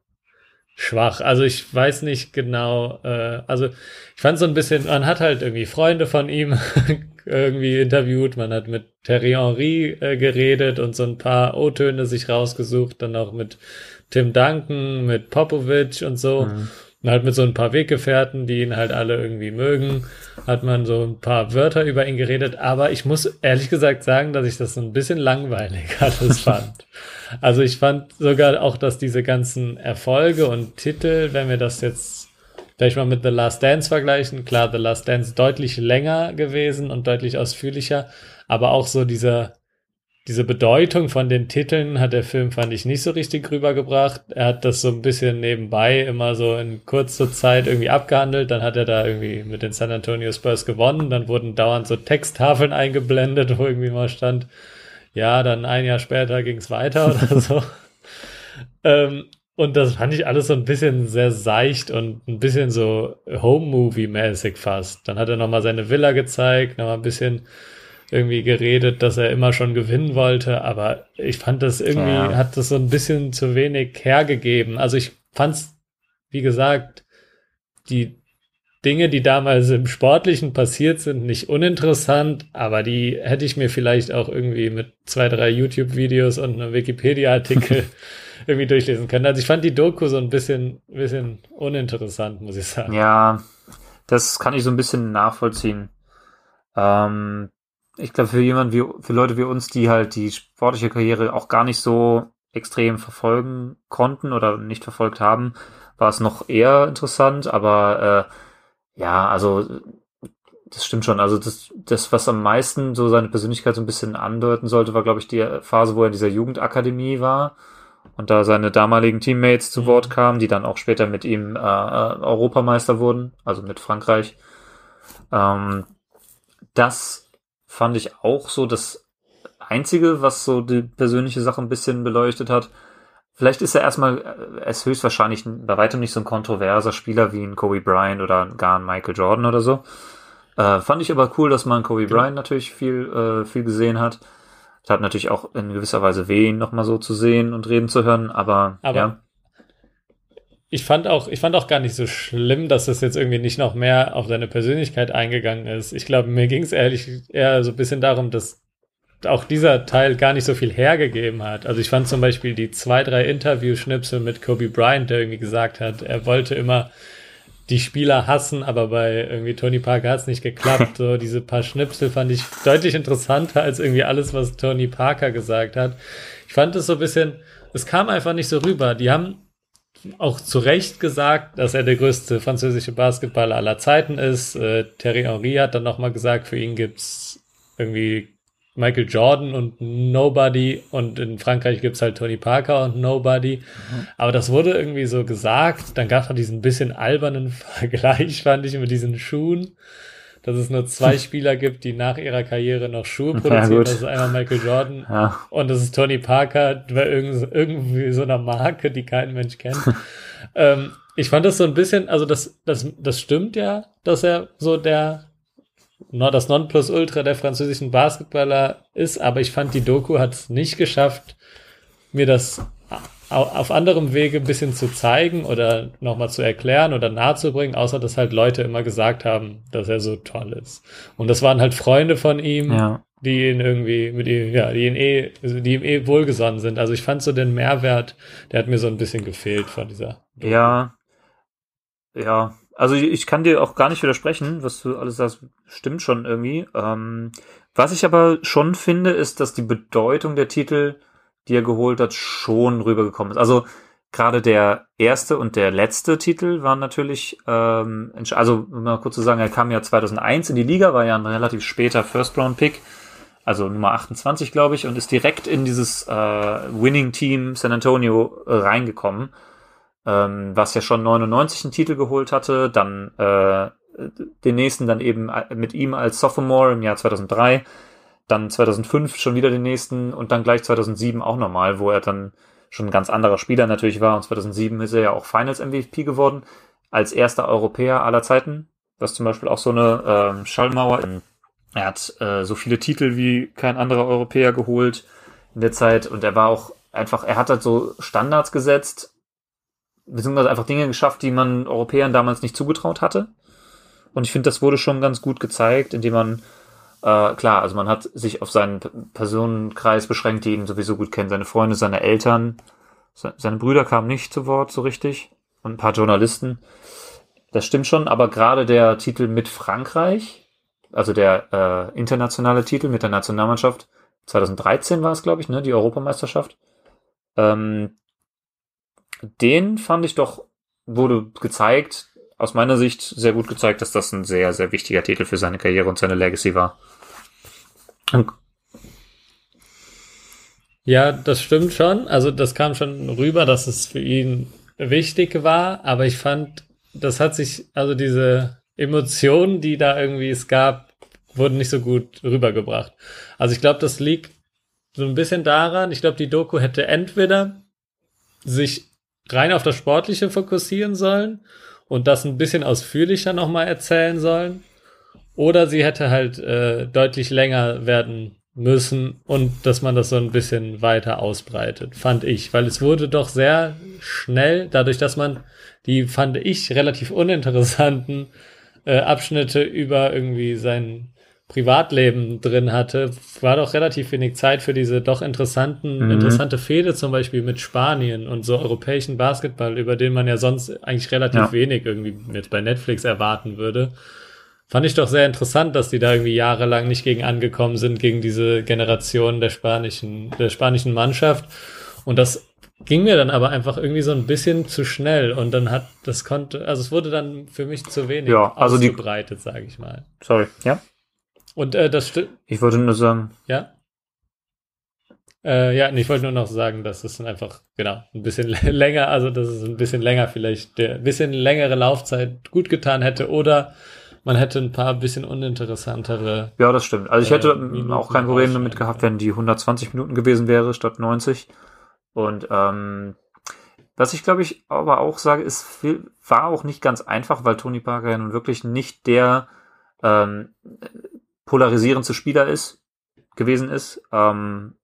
schwach. Also ich weiß nicht genau, äh, also ich fand so ein bisschen, man hat halt irgendwie Freunde von ihm irgendwie interviewt, man hat mit Terry Henry äh, geredet und so ein paar O-Töne sich rausgesucht, dann auch mit Tim Duncan, mit Popovic und so. Mhm. Und halt mit so ein paar Weggefährten, die ihn halt alle irgendwie mögen, hat man so ein paar Wörter über ihn geredet. Aber ich muss ehrlich gesagt sagen, dass ich das so ein bisschen langweilig alles fand. Also ich fand sogar auch, dass diese ganzen Erfolge und Titel, wenn wir das jetzt vielleicht mal mit The Last Dance vergleichen, klar, The Last Dance deutlich länger gewesen und deutlich ausführlicher, aber auch so dieser diese Bedeutung von den Titeln hat der Film, fand ich, nicht so richtig rübergebracht. Er hat das so ein bisschen nebenbei immer so in kurzer Zeit irgendwie abgehandelt. Dann hat er da irgendwie mit den San Antonio Spurs gewonnen. Dann wurden dauernd so Texttafeln eingeblendet, wo irgendwie mal stand, ja, dann ein Jahr später ging es weiter oder so. ähm, und das fand ich alles so ein bisschen sehr seicht und ein bisschen so Home-Movie-mäßig fast. Dann hat er nochmal seine Villa gezeigt, nochmal ein bisschen irgendwie geredet, dass er immer schon gewinnen wollte, aber ich fand das irgendwie, ja. hat das so ein bisschen zu wenig hergegeben. Also ich fand's, wie gesagt, die Dinge, die damals im Sportlichen passiert sind, nicht uninteressant, aber die hätte ich mir vielleicht auch irgendwie mit zwei, drei YouTube-Videos und einem Wikipedia-Artikel irgendwie durchlesen können. Also ich fand die Doku so ein bisschen, bisschen uninteressant, muss ich sagen. Ja, das kann ich so ein bisschen nachvollziehen. Ähm, ich glaube, für jemanden wie, für Leute wie uns, die halt die sportliche Karriere auch gar nicht so extrem verfolgen konnten oder nicht verfolgt haben, war es noch eher interessant, aber äh, ja, also das stimmt schon. Also das, das, was am meisten so seine Persönlichkeit so ein bisschen andeuten sollte, war, glaube ich, die Phase, wo er in dieser Jugendakademie war und da seine damaligen Teammates zu mhm. Wort kamen, die dann auch später mit ihm äh, Europameister wurden, also mit Frankreich. Ähm, das fand ich auch so das Einzige, was so die persönliche Sache ein bisschen beleuchtet hat. Vielleicht ist er erstmal, er ist höchstwahrscheinlich bei weitem nicht so ein kontroverser Spieler wie ein Kobe Bryant oder gar ein Michael Jordan oder so. Äh, fand ich aber cool, dass man Kobe Bryant natürlich viel, äh, viel gesehen hat. Hat natürlich auch in gewisser Weise weh, ihn nochmal so zu sehen und reden zu hören, aber, aber ja ich fand auch, ich fand auch gar nicht so schlimm, dass das jetzt irgendwie nicht noch mehr auf seine Persönlichkeit eingegangen ist. Ich glaube, mir ging es ehrlich eher so ein bisschen darum, dass auch dieser Teil gar nicht so viel hergegeben hat. Also ich fand zum Beispiel die zwei, drei Interview-Schnipsel mit Kobe Bryant, der irgendwie gesagt hat, er wollte immer die Spieler hassen, aber bei irgendwie Tony Parker hat es nicht geklappt. So diese paar Schnipsel fand ich deutlich interessanter als irgendwie alles, was Tony Parker gesagt hat. Ich fand es so ein bisschen, es kam einfach nicht so rüber. Die haben auch zu Recht gesagt, dass er der größte französische Basketballer aller Zeiten ist. Äh, Terry Henry hat dann nochmal gesagt, für ihn gibt's irgendwie Michael Jordan und Nobody und in Frankreich gibt's halt Tony Parker und Nobody. Mhm. Aber das wurde irgendwie so gesagt. Dann gab es diesen bisschen albernen Vergleich, fand ich, mit diesen Schuhen dass es nur zwei Spieler gibt, die nach ihrer Karriere noch Schuhe produzieren. Ja, das ist einmal Michael Jordan ja. und das ist Tony Parker bei irgendwie so einer Marke, die kein Mensch kennt. ähm, ich fand das so ein bisschen, also das, das, das stimmt ja, dass er so der das Nonplusultra der französischen Basketballer ist, aber ich fand, die Doku hat es nicht geschafft, mir das auf anderem Wege ein bisschen zu zeigen oder nochmal zu erklären oder nahezubringen, außer dass halt Leute immer gesagt haben, dass er so toll ist. Und das waren halt Freunde von ihm, ja. die ihn irgendwie mit ihm, ja, die ihn eh, die ihm eh wohlgesonnen sind. Also ich fand so den Mehrwert, der hat mir so ein bisschen gefehlt von dieser. Doku. Ja. Ja. Also ich kann dir auch gar nicht widersprechen, was du alles sagst, stimmt schon irgendwie. Ähm, was ich aber schon finde, ist, dass die Bedeutung der Titel die er geholt hat, schon rübergekommen ist. Also gerade der erste und der letzte Titel waren natürlich, ähm, also mal kurz zu sagen, er kam ja 2001 in die Liga, war ja ein relativ später First-Round-Pick, also Nummer 28, glaube ich, und ist direkt in dieses äh, Winning-Team San Antonio reingekommen, ähm, was ja schon 99 einen Titel geholt hatte, dann äh, den nächsten dann eben mit ihm als Sophomore im Jahr 2003 dann 2005 schon wieder den nächsten und dann gleich 2007 auch nochmal, wo er dann schon ein ganz anderer Spieler natürlich war. Und 2007 ist er ja auch Finals MVP geworden, als erster Europäer aller Zeiten, was zum Beispiel auch so eine ähm, Schallmauer. Er hat äh, so viele Titel wie kein anderer Europäer geholt in der Zeit und er war auch einfach, er hat halt so Standards gesetzt, beziehungsweise einfach Dinge geschafft, die man Europäern damals nicht zugetraut hatte. Und ich finde, das wurde schon ganz gut gezeigt, indem man äh, klar, also man hat sich auf seinen Personenkreis beschränkt, die ihn sowieso gut kennen, seine Freunde, seine Eltern. Seine Brüder kamen nicht zu Wort so richtig. und ein paar Journalisten. Das stimmt schon, aber gerade der Titel mit Frankreich, also der äh, internationale Titel mit der Nationalmannschaft, 2013 war es, glaube ich, ne, die Europameisterschaft. Ähm, den fand ich doch, wurde gezeigt, aus meiner Sicht sehr gut gezeigt, dass das ein sehr, sehr wichtiger Titel für seine Karriere und seine Legacy war. Ja, das stimmt schon. Also das kam schon rüber, dass es für ihn wichtig war, aber ich fand, das hat sich, also diese Emotionen, die da irgendwie es gab, wurden nicht so gut rübergebracht. Also ich glaube, das liegt so ein bisschen daran, ich glaube, die Doku hätte entweder sich rein auf das Sportliche fokussieren sollen und das ein bisschen ausführlicher nochmal erzählen sollen. Oder sie hätte halt äh, deutlich länger werden müssen und dass man das so ein bisschen weiter ausbreitet, fand ich. Weil es wurde doch sehr schnell, dadurch, dass man die, fand ich, relativ uninteressanten äh, Abschnitte über irgendwie sein Privatleben drin hatte, war doch relativ wenig Zeit für diese doch interessanten, mhm. interessante Fehde zum Beispiel mit Spanien und so europäischen Basketball, über den man ja sonst eigentlich relativ ja. wenig irgendwie jetzt bei Netflix erwarten würde. Fand ich doch sehr interessant, dass die da irgendwie jahrelang nicht gegen angekommen sind, gegen diese Generation der spanischen, der spanischen Mannschaft. Und das ging mir dann aber einfach irgendwie so ein bisschen zu schnell und dann hat das konnte, also es wurde dann für mich zu wenig ja, also ausgebreitet, sage ich mal. Sorry, ja. Und äh, das stimmt. Ich wollte nur sagen. Ja. Äh, ja, ich wollte nur noch sagen, dass es dann einfach, genau, ein bisschen länger, also dass es ein bisschen länger vielleicht, der ein bisschen längere Laufzeit gut getan hätte oder man hätte ein paar bisschen uninteressantere. Ja, das stimmt. Also ich hätte äh, auch kein Problem damit gehabt, wenn die 120 Minuten gewesen wäre statt 90. Und ähm, was ich glaube ich aber auch sage, ist, war auch nicht ganz einfach, weil Tony Parker ja nun wirklich nicht der ähm, polarisierendste Spieler ist, gewesen ist. Ähm,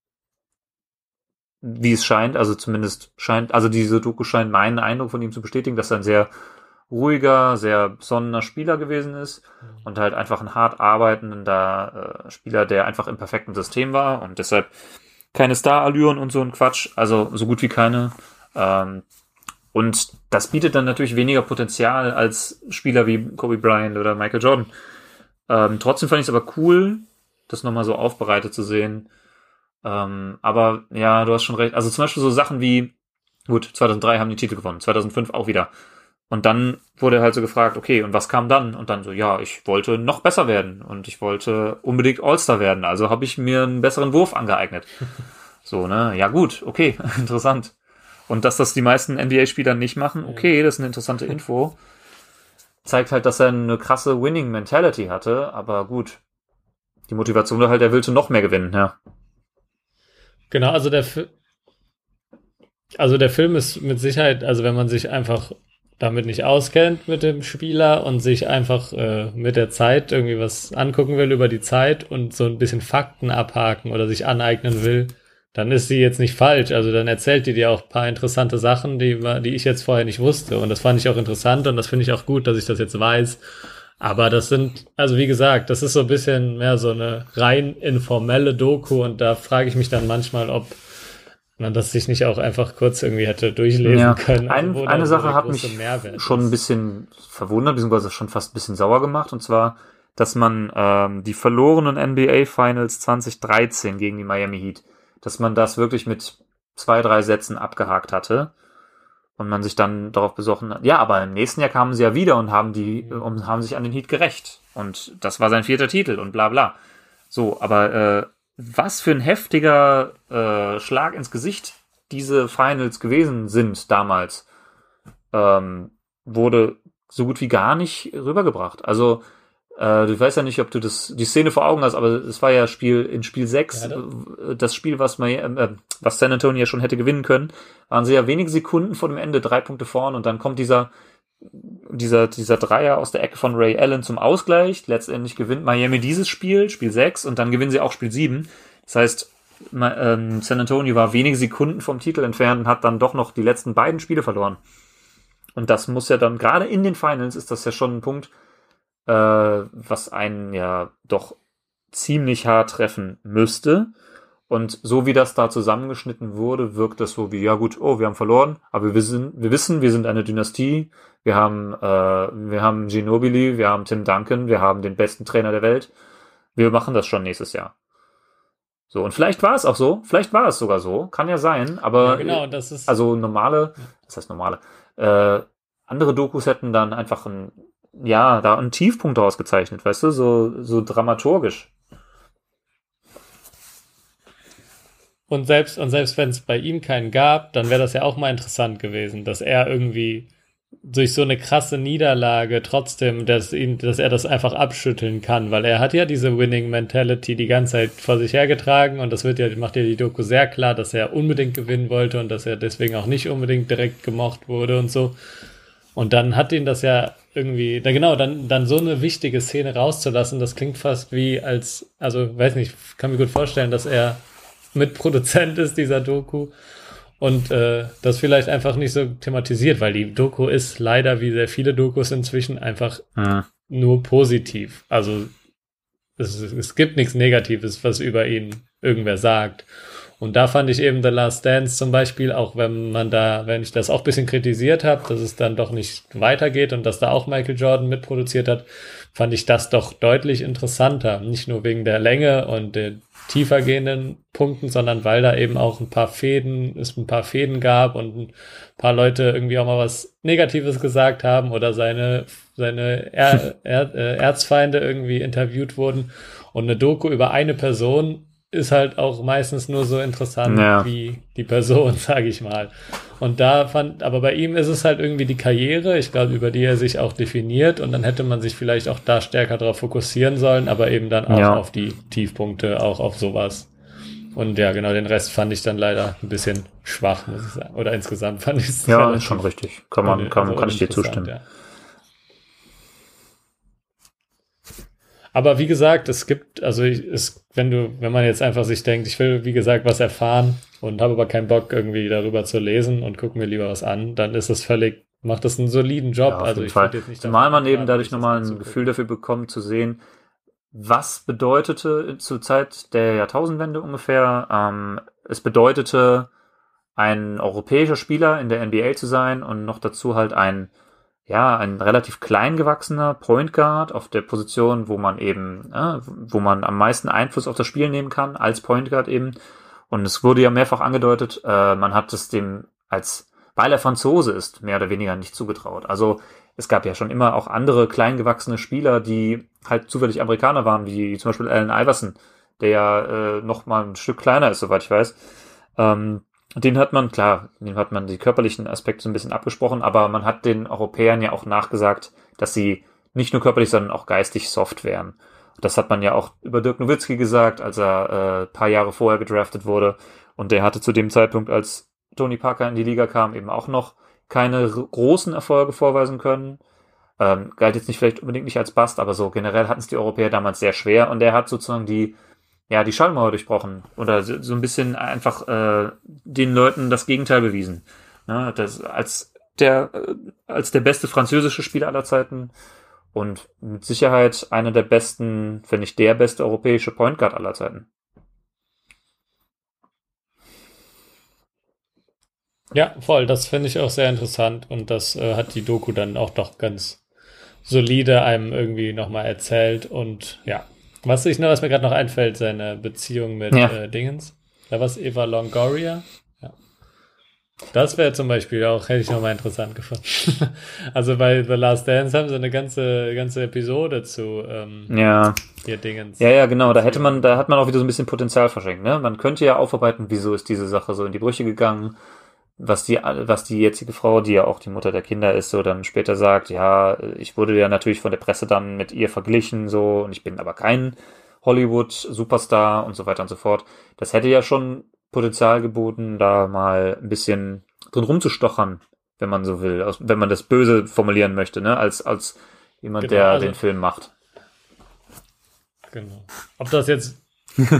wie es scheint, also zumindest scheint, also diese Doku scheint meinen Eindruck von ihm zu bestätigen, dass er ein sehr ruhiger, sehr besonnener Spieler gewesen ist mhm. und halt einfach ein hart arbeitender äh, Spieler, der einfach im perfekten System war und deshalb keine Star-Allüren und so ein Quatsch, also so gut wie keine. Ähm, und das bietet dann natürlich weniger Potenzial als Spieler wie Kobe Bryant oder Michael Jordan. Ähm, trotzdem fand ich es aber cool, das nochmal so aufbereitet zu sehen. Ähm, aber ja, du hast schon recht. Also zum Beispiel so Sachen wie, gut, 2003 haben die Titel gewonnen, 2005 auch wieder. Und dann wurde er halt so gefragt, okay, und was kam dann? Und dann so, ja, ich wollte noch besser werden und ich wollte unbedingt All-Star werden. Also habe ich mir einen besseren Wurf angeeignet. so, ne? Ja, gut, okay, interessant. Und dass das die meisten NBA-Spieler nicht machen, okay, das ist eine interessante Info. Zeigt halt, dass er eine krasse Winning-Mentality hatte, aber gut. Die Motivation war halt, er wollte noch mehr gewinnen, ja. Genau, also der, Fi also der Film ist mit Sicherheit, also wenn man sich einfach damit nicht auskennt mit dem Spieler und sich einfach äh, mit der Zeit irgendwie was angucken will über die Zeit und so ein bisschen Fakten abhaken oder sich aneignen will, dann ist sie jetzt nicht falsch. Also dann erzählt die dir auch paar interessante Sachen, die, die ich jetzt vorher nicht wusste. Und das fand ich auch interessant und das finde ich auch gut, dass ich das jetzt weiß. Aber das sind, also wie gesagt, das ist so ein bisschen mehr so eine rein informelle Doku und da frage ich mich dann manchmal, ob man das sich nicht auch einfach kurz irgendwie hätte durchlesen ja. können. Also Ein, eine Sache hat mich schon ein bisschen verwundert, beziehungsweise schon fast ein bisschen sauer gemacht, und zwar, dass man ähm, die verlorenen NBA Finals 2013 gegen die Miami Heat, dass man das wirklich mit zwei, drei Sätzen abgehakt hatte und man sich dann darauf besoffen hat. Ja, aber im nächsten Jahr kamen sie ja wieder und haben die und haben sich an den Heat gerecht und das war sein vierter Titel und bla bla. So, aber äh, was für ein heftiger äh, Schlag ins Gesicht diese Finals gewesen sind damals, ähm, wurde so gut wie gar nicht rübergebracht. Also äh, du weißt ja nicht, ob du das die Szene vor Augen hast, aber es war ja Spiel in Spiel 6, ja, das, das Spiel, was man äh, was San Antonio ja schon hätte gewinnen können, waren sie ja wenige Sekunden vor dem Ende drei Punkte vorn und dann kommt dieser dieser, dieser Dreier aus der Ecke von Ray Allen zum Ausgleich. Letztendlich gewinnt Miami dieses Spiel, Spiel 6, und dann gewinnen sie auch Spiel 7. Das heißt, ähm, San Antonio war wenige Sekunden vom Titel entfernt und hat dann doch noch die letzten beiden Spiele verloren. Und das muss ja dann, gerade in den Finals ist das ja schon ein Punkt, äh, was einen ja doch ziemlich hart treffen müsste. Und so wie das da zusammengeschnitten wurde, wirkt das so wie, ja gut, oh, wir haben verloren, aber wir wissen, wir wissen, wir sind eine Dynastie, wir haben, äh, wir haben Ginobili, wir haben Tim Duncan, wir haben den besten Trainer der Welt. Wir machen das schon nächstes Jahr. So, und vielleicht war es auch so, vielleicht war es sogar so, kann ja sein, aber Ja, genau, das ist. also normale, das heißt normale, äh, andere Dokus hätten dann einfach ein, ja, da einen Tiefpunkt rausgezeichnet, weißt du, so, so dramaturgisch. Und selbst, und selbst wenn es bei ihm keinen gab, dann wäre das ja auch mal interessant gewesen, dass er irgendwie durch so eine krasse Niederlage trotzdem, dass ihn, dass er das einfach abschütteln kann, weil er hat ja diese Winning Mentality die ganze Zeit vor sich hergetragen und das wird ja, macht ja die Doku sehr klar, dass er unbedingt gewinnen wollte und dass er deswegen auch nicht unbedingt direkt gemocht wurde und so. Und dann hat ihn das ja irgendwie, da genau, dann, dann so eine wichtige Szene rauszulassen, das klingt fast wie als, also weiß nicht, kann mir gut vorstellen, dass er Mitproduzent ist dieser Doku und äh, das vielleicht einfach nicht so thematisiert, weil die Doku ist leider wie sehr viele Dokus inzwischen einfach Hm. nur positiv. Also es, es gibt nichts Negatives, was über ihn irgendwer sagt. Und da fand ich eben The Last Dance zum Beispiel, auch wenn man da, wenn ich das auch ein bisschen kritisiert habe, dass es dann doch nicht weitergeht und dass da auch Michael Jordan mitproduziert hat, fand ich das doch deutlich interessanter. Nicht nur wegen der Länge und den tiefer gehenden Punkten, sondern weil da eben auch ein paar Fäden, es ein paar Fäden gab und ein paar Leute irgendwie auch mal was Negatives gesagt haben oder seine, seine er, er, äh, Erzfeinde irgendwie interviewt wurden. Und eine Doku über eine Person ist halt auch meistens nur so interessant Ja. wie die Person, sage ich mal. Und da fand, aber bei ihm ist es halt irgendwie die Karriere, ich glaube, über die er sich auch definiert und dann hätte man sich vielleicht auch da stärker darauf fokussieren sollen, aber eben dann auch Ja. auf die Tiefpunkte, auch auf sowas. Und ja, genau, den Rest fand ich dann leider ein bisschen schwach, muss ich sagen. Oder insgesamt fand ich es Ja, ist schon richtig. Kann man, kann, also kann ich dir zustimmen. ja. Aber wie gesagt, es gibt, also es, wenn du, wenn man jetzt einfach sich denkt, ich will, wie gesagt, was erfahren und habe aber keinen Bock, irgendwie darüber zu lesen und gucke mir lieber was an, dann ist es völlig, macht das einen soliden Job. Ja, auf also jeden ich Fall. jetzt nicht Zumal man eben dadurch das nochmal ein. Gefühl dafür bekommt, zu sehen, was bedeutete zur Zeit der Jahrtausendwende ungefähr, ähm, es bedeutete, ein europäischer Spieler in der NBA zu sein und noch dazu halt ein, ja, ein relativ klein gewachsener Point Guard auf der Position, wo man eben, äh, wo man am meisten Einfluss auf das Spiel nehmen kann, als Point Guard eben. Und es wurde ja mehrfach angedeutet, äh, man hat es dem als, weil er Franzose ist, mehr oder weniger nicht zugetraut. Also es gab ja schon immer auch andere kleingewachsene Spieler, die halt zufällig Amerikaner waren, wie zum Beispiel Allen Iverson, der ja äh, noch mal ein Stück kleiner ist, soweit ich weiß. Ähm, den hat man, klar, den hat man die körperlichen Aspekte so ein bisschen abgesprochen, aber man hat den Europäern ja auch nachgesagt, dass sie nicht nur körperlich, sondern auch geistig soft wären. Das hat man ja auch über Dirk Nowitzki gesagt, als er äh, paar Jahre vorher gedraftet wurde. Und der hatte zu dem Zeitpunkt, als Tony Parker in die Liga kam, eben auch noch keine großen Erfolge vorweisen können. Ähm, galt jetzt nicht vielleicht unbedingt nicht als Bast, aber so generell hatten es die Europäer damals sehr schwer und er hat sozusagen die, ja, die Schallmauer durchbrochen oder so ein bisschen einfach äh, den Leuten das Gegenteil bewiesen. Ne, das, als der, äh, als der beste französische Spieler aller Zeiten und mit Sicherheit einer der besten, wenn nicht der beste europäische Point Guard aller Zeiten. Ja, voll, das finde ich auch sehr interessant und das äh, hat die Doku dann auch doch ganz solide einem irgendwie nochmal erzählt und ja. Was ich noch, was mir gerade noch einfällt, seine Beziehung mit Ja. äh, Dingens. Da war es Eva Longoria. Ja. Das wäre zum Beispiel auch, hätte ich nochmal interessant gefunden. also bei The Last Dance haben sie eine ganze, ganze Episode zu ähm, Ja, hier Dingens. ja, ja, genau. Da hätte man, da hat man auch wieder so ein bisschen Potenzial verschenkt. Ne? Man könnte ja aufarbeiten, wieso ist diese Sache so in die Brüche gegangen. Was die, was die jetzige Frau, die ja auch die Mutter der Kinder ist, so dann später sagt, ja, ich wurde ja natürlich von der Presse dann mit ihr verglichen, so, und ich bin aber kein Hollywood-Superstar und so weiter und so fort. Das hätte ja schon Potenzial geboten, da mal ein bisschen drin rumzustochern, wenn man so will, wenn man das böse formulieren möchte, ne, als, als jemand, Genau, der also- den Film macht. Genau. Ob das jetzt,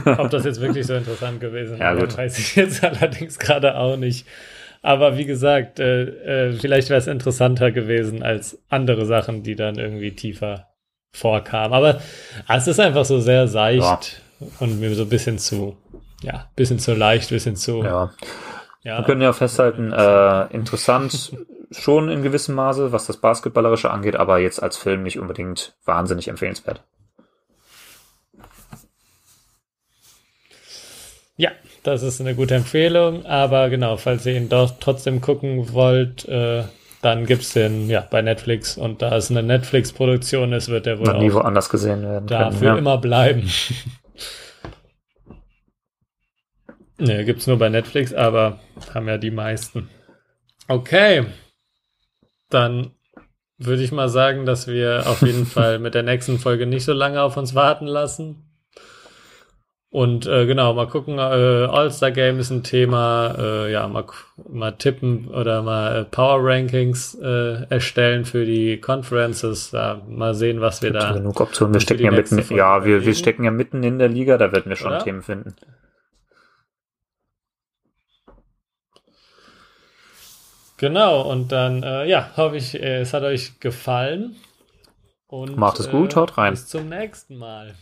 ob das jetzt wirklich so interessant gewesen Ja, wäre, weiß ich jetzt allerdings gerade auch nicht. Aber wie gesagt, äh, äh, vielleicht wäre es interessanter gewesen als andere Sachen, die dann irgendwie tiefer vorkamen. Aber ah, es ist einfach so sehr seicht und mir so ein bisschen zu ja, bisschen zu leicht, bisschen zu. Ja. ja. Wir können ja festhalten, äh, interessant schon in gewissem Maße, was das Basketballerische angeht, aber jetzt als Film nicht unbedingt wahnsinnig empfehlenswert. Ja, das ist eine gute Empfehlung, aber genau, falls ihr ihn doch trotzdem gucken wollt, äh, dann gibt's den ja bei Netflix und da es eine Netflix-Produktion ist, wird der wohl nie woanders gesehen werden. Dafür können, ja. immer bleiben. ne, gibt's nur bei Netflix, aber haben ja die meisten. Okay, dann würde ich mal sagen, dass wir auf jeden Fall mit der nächsten Folge nicht so lange auf uns warten lassen. Und äh, genau, mal gucken, äh, All-Star Game ist ein Thema, äh, ja, mal, mal tippen oder mal äh, Power Rankings äh, erstellen für die Conferences, ja, mal sehen, was wir da. Genug Optionen, wir stecken ja mitten, ja, wir, wir stecken ja mitten in der Liga, da werden wir schon oder? Themen finden. Genau, und dann, äh, ja, hoffe ich, äh, es hat euch gefallen. Und, Macht es gut, haut rein. Bis zum nächsten Mal.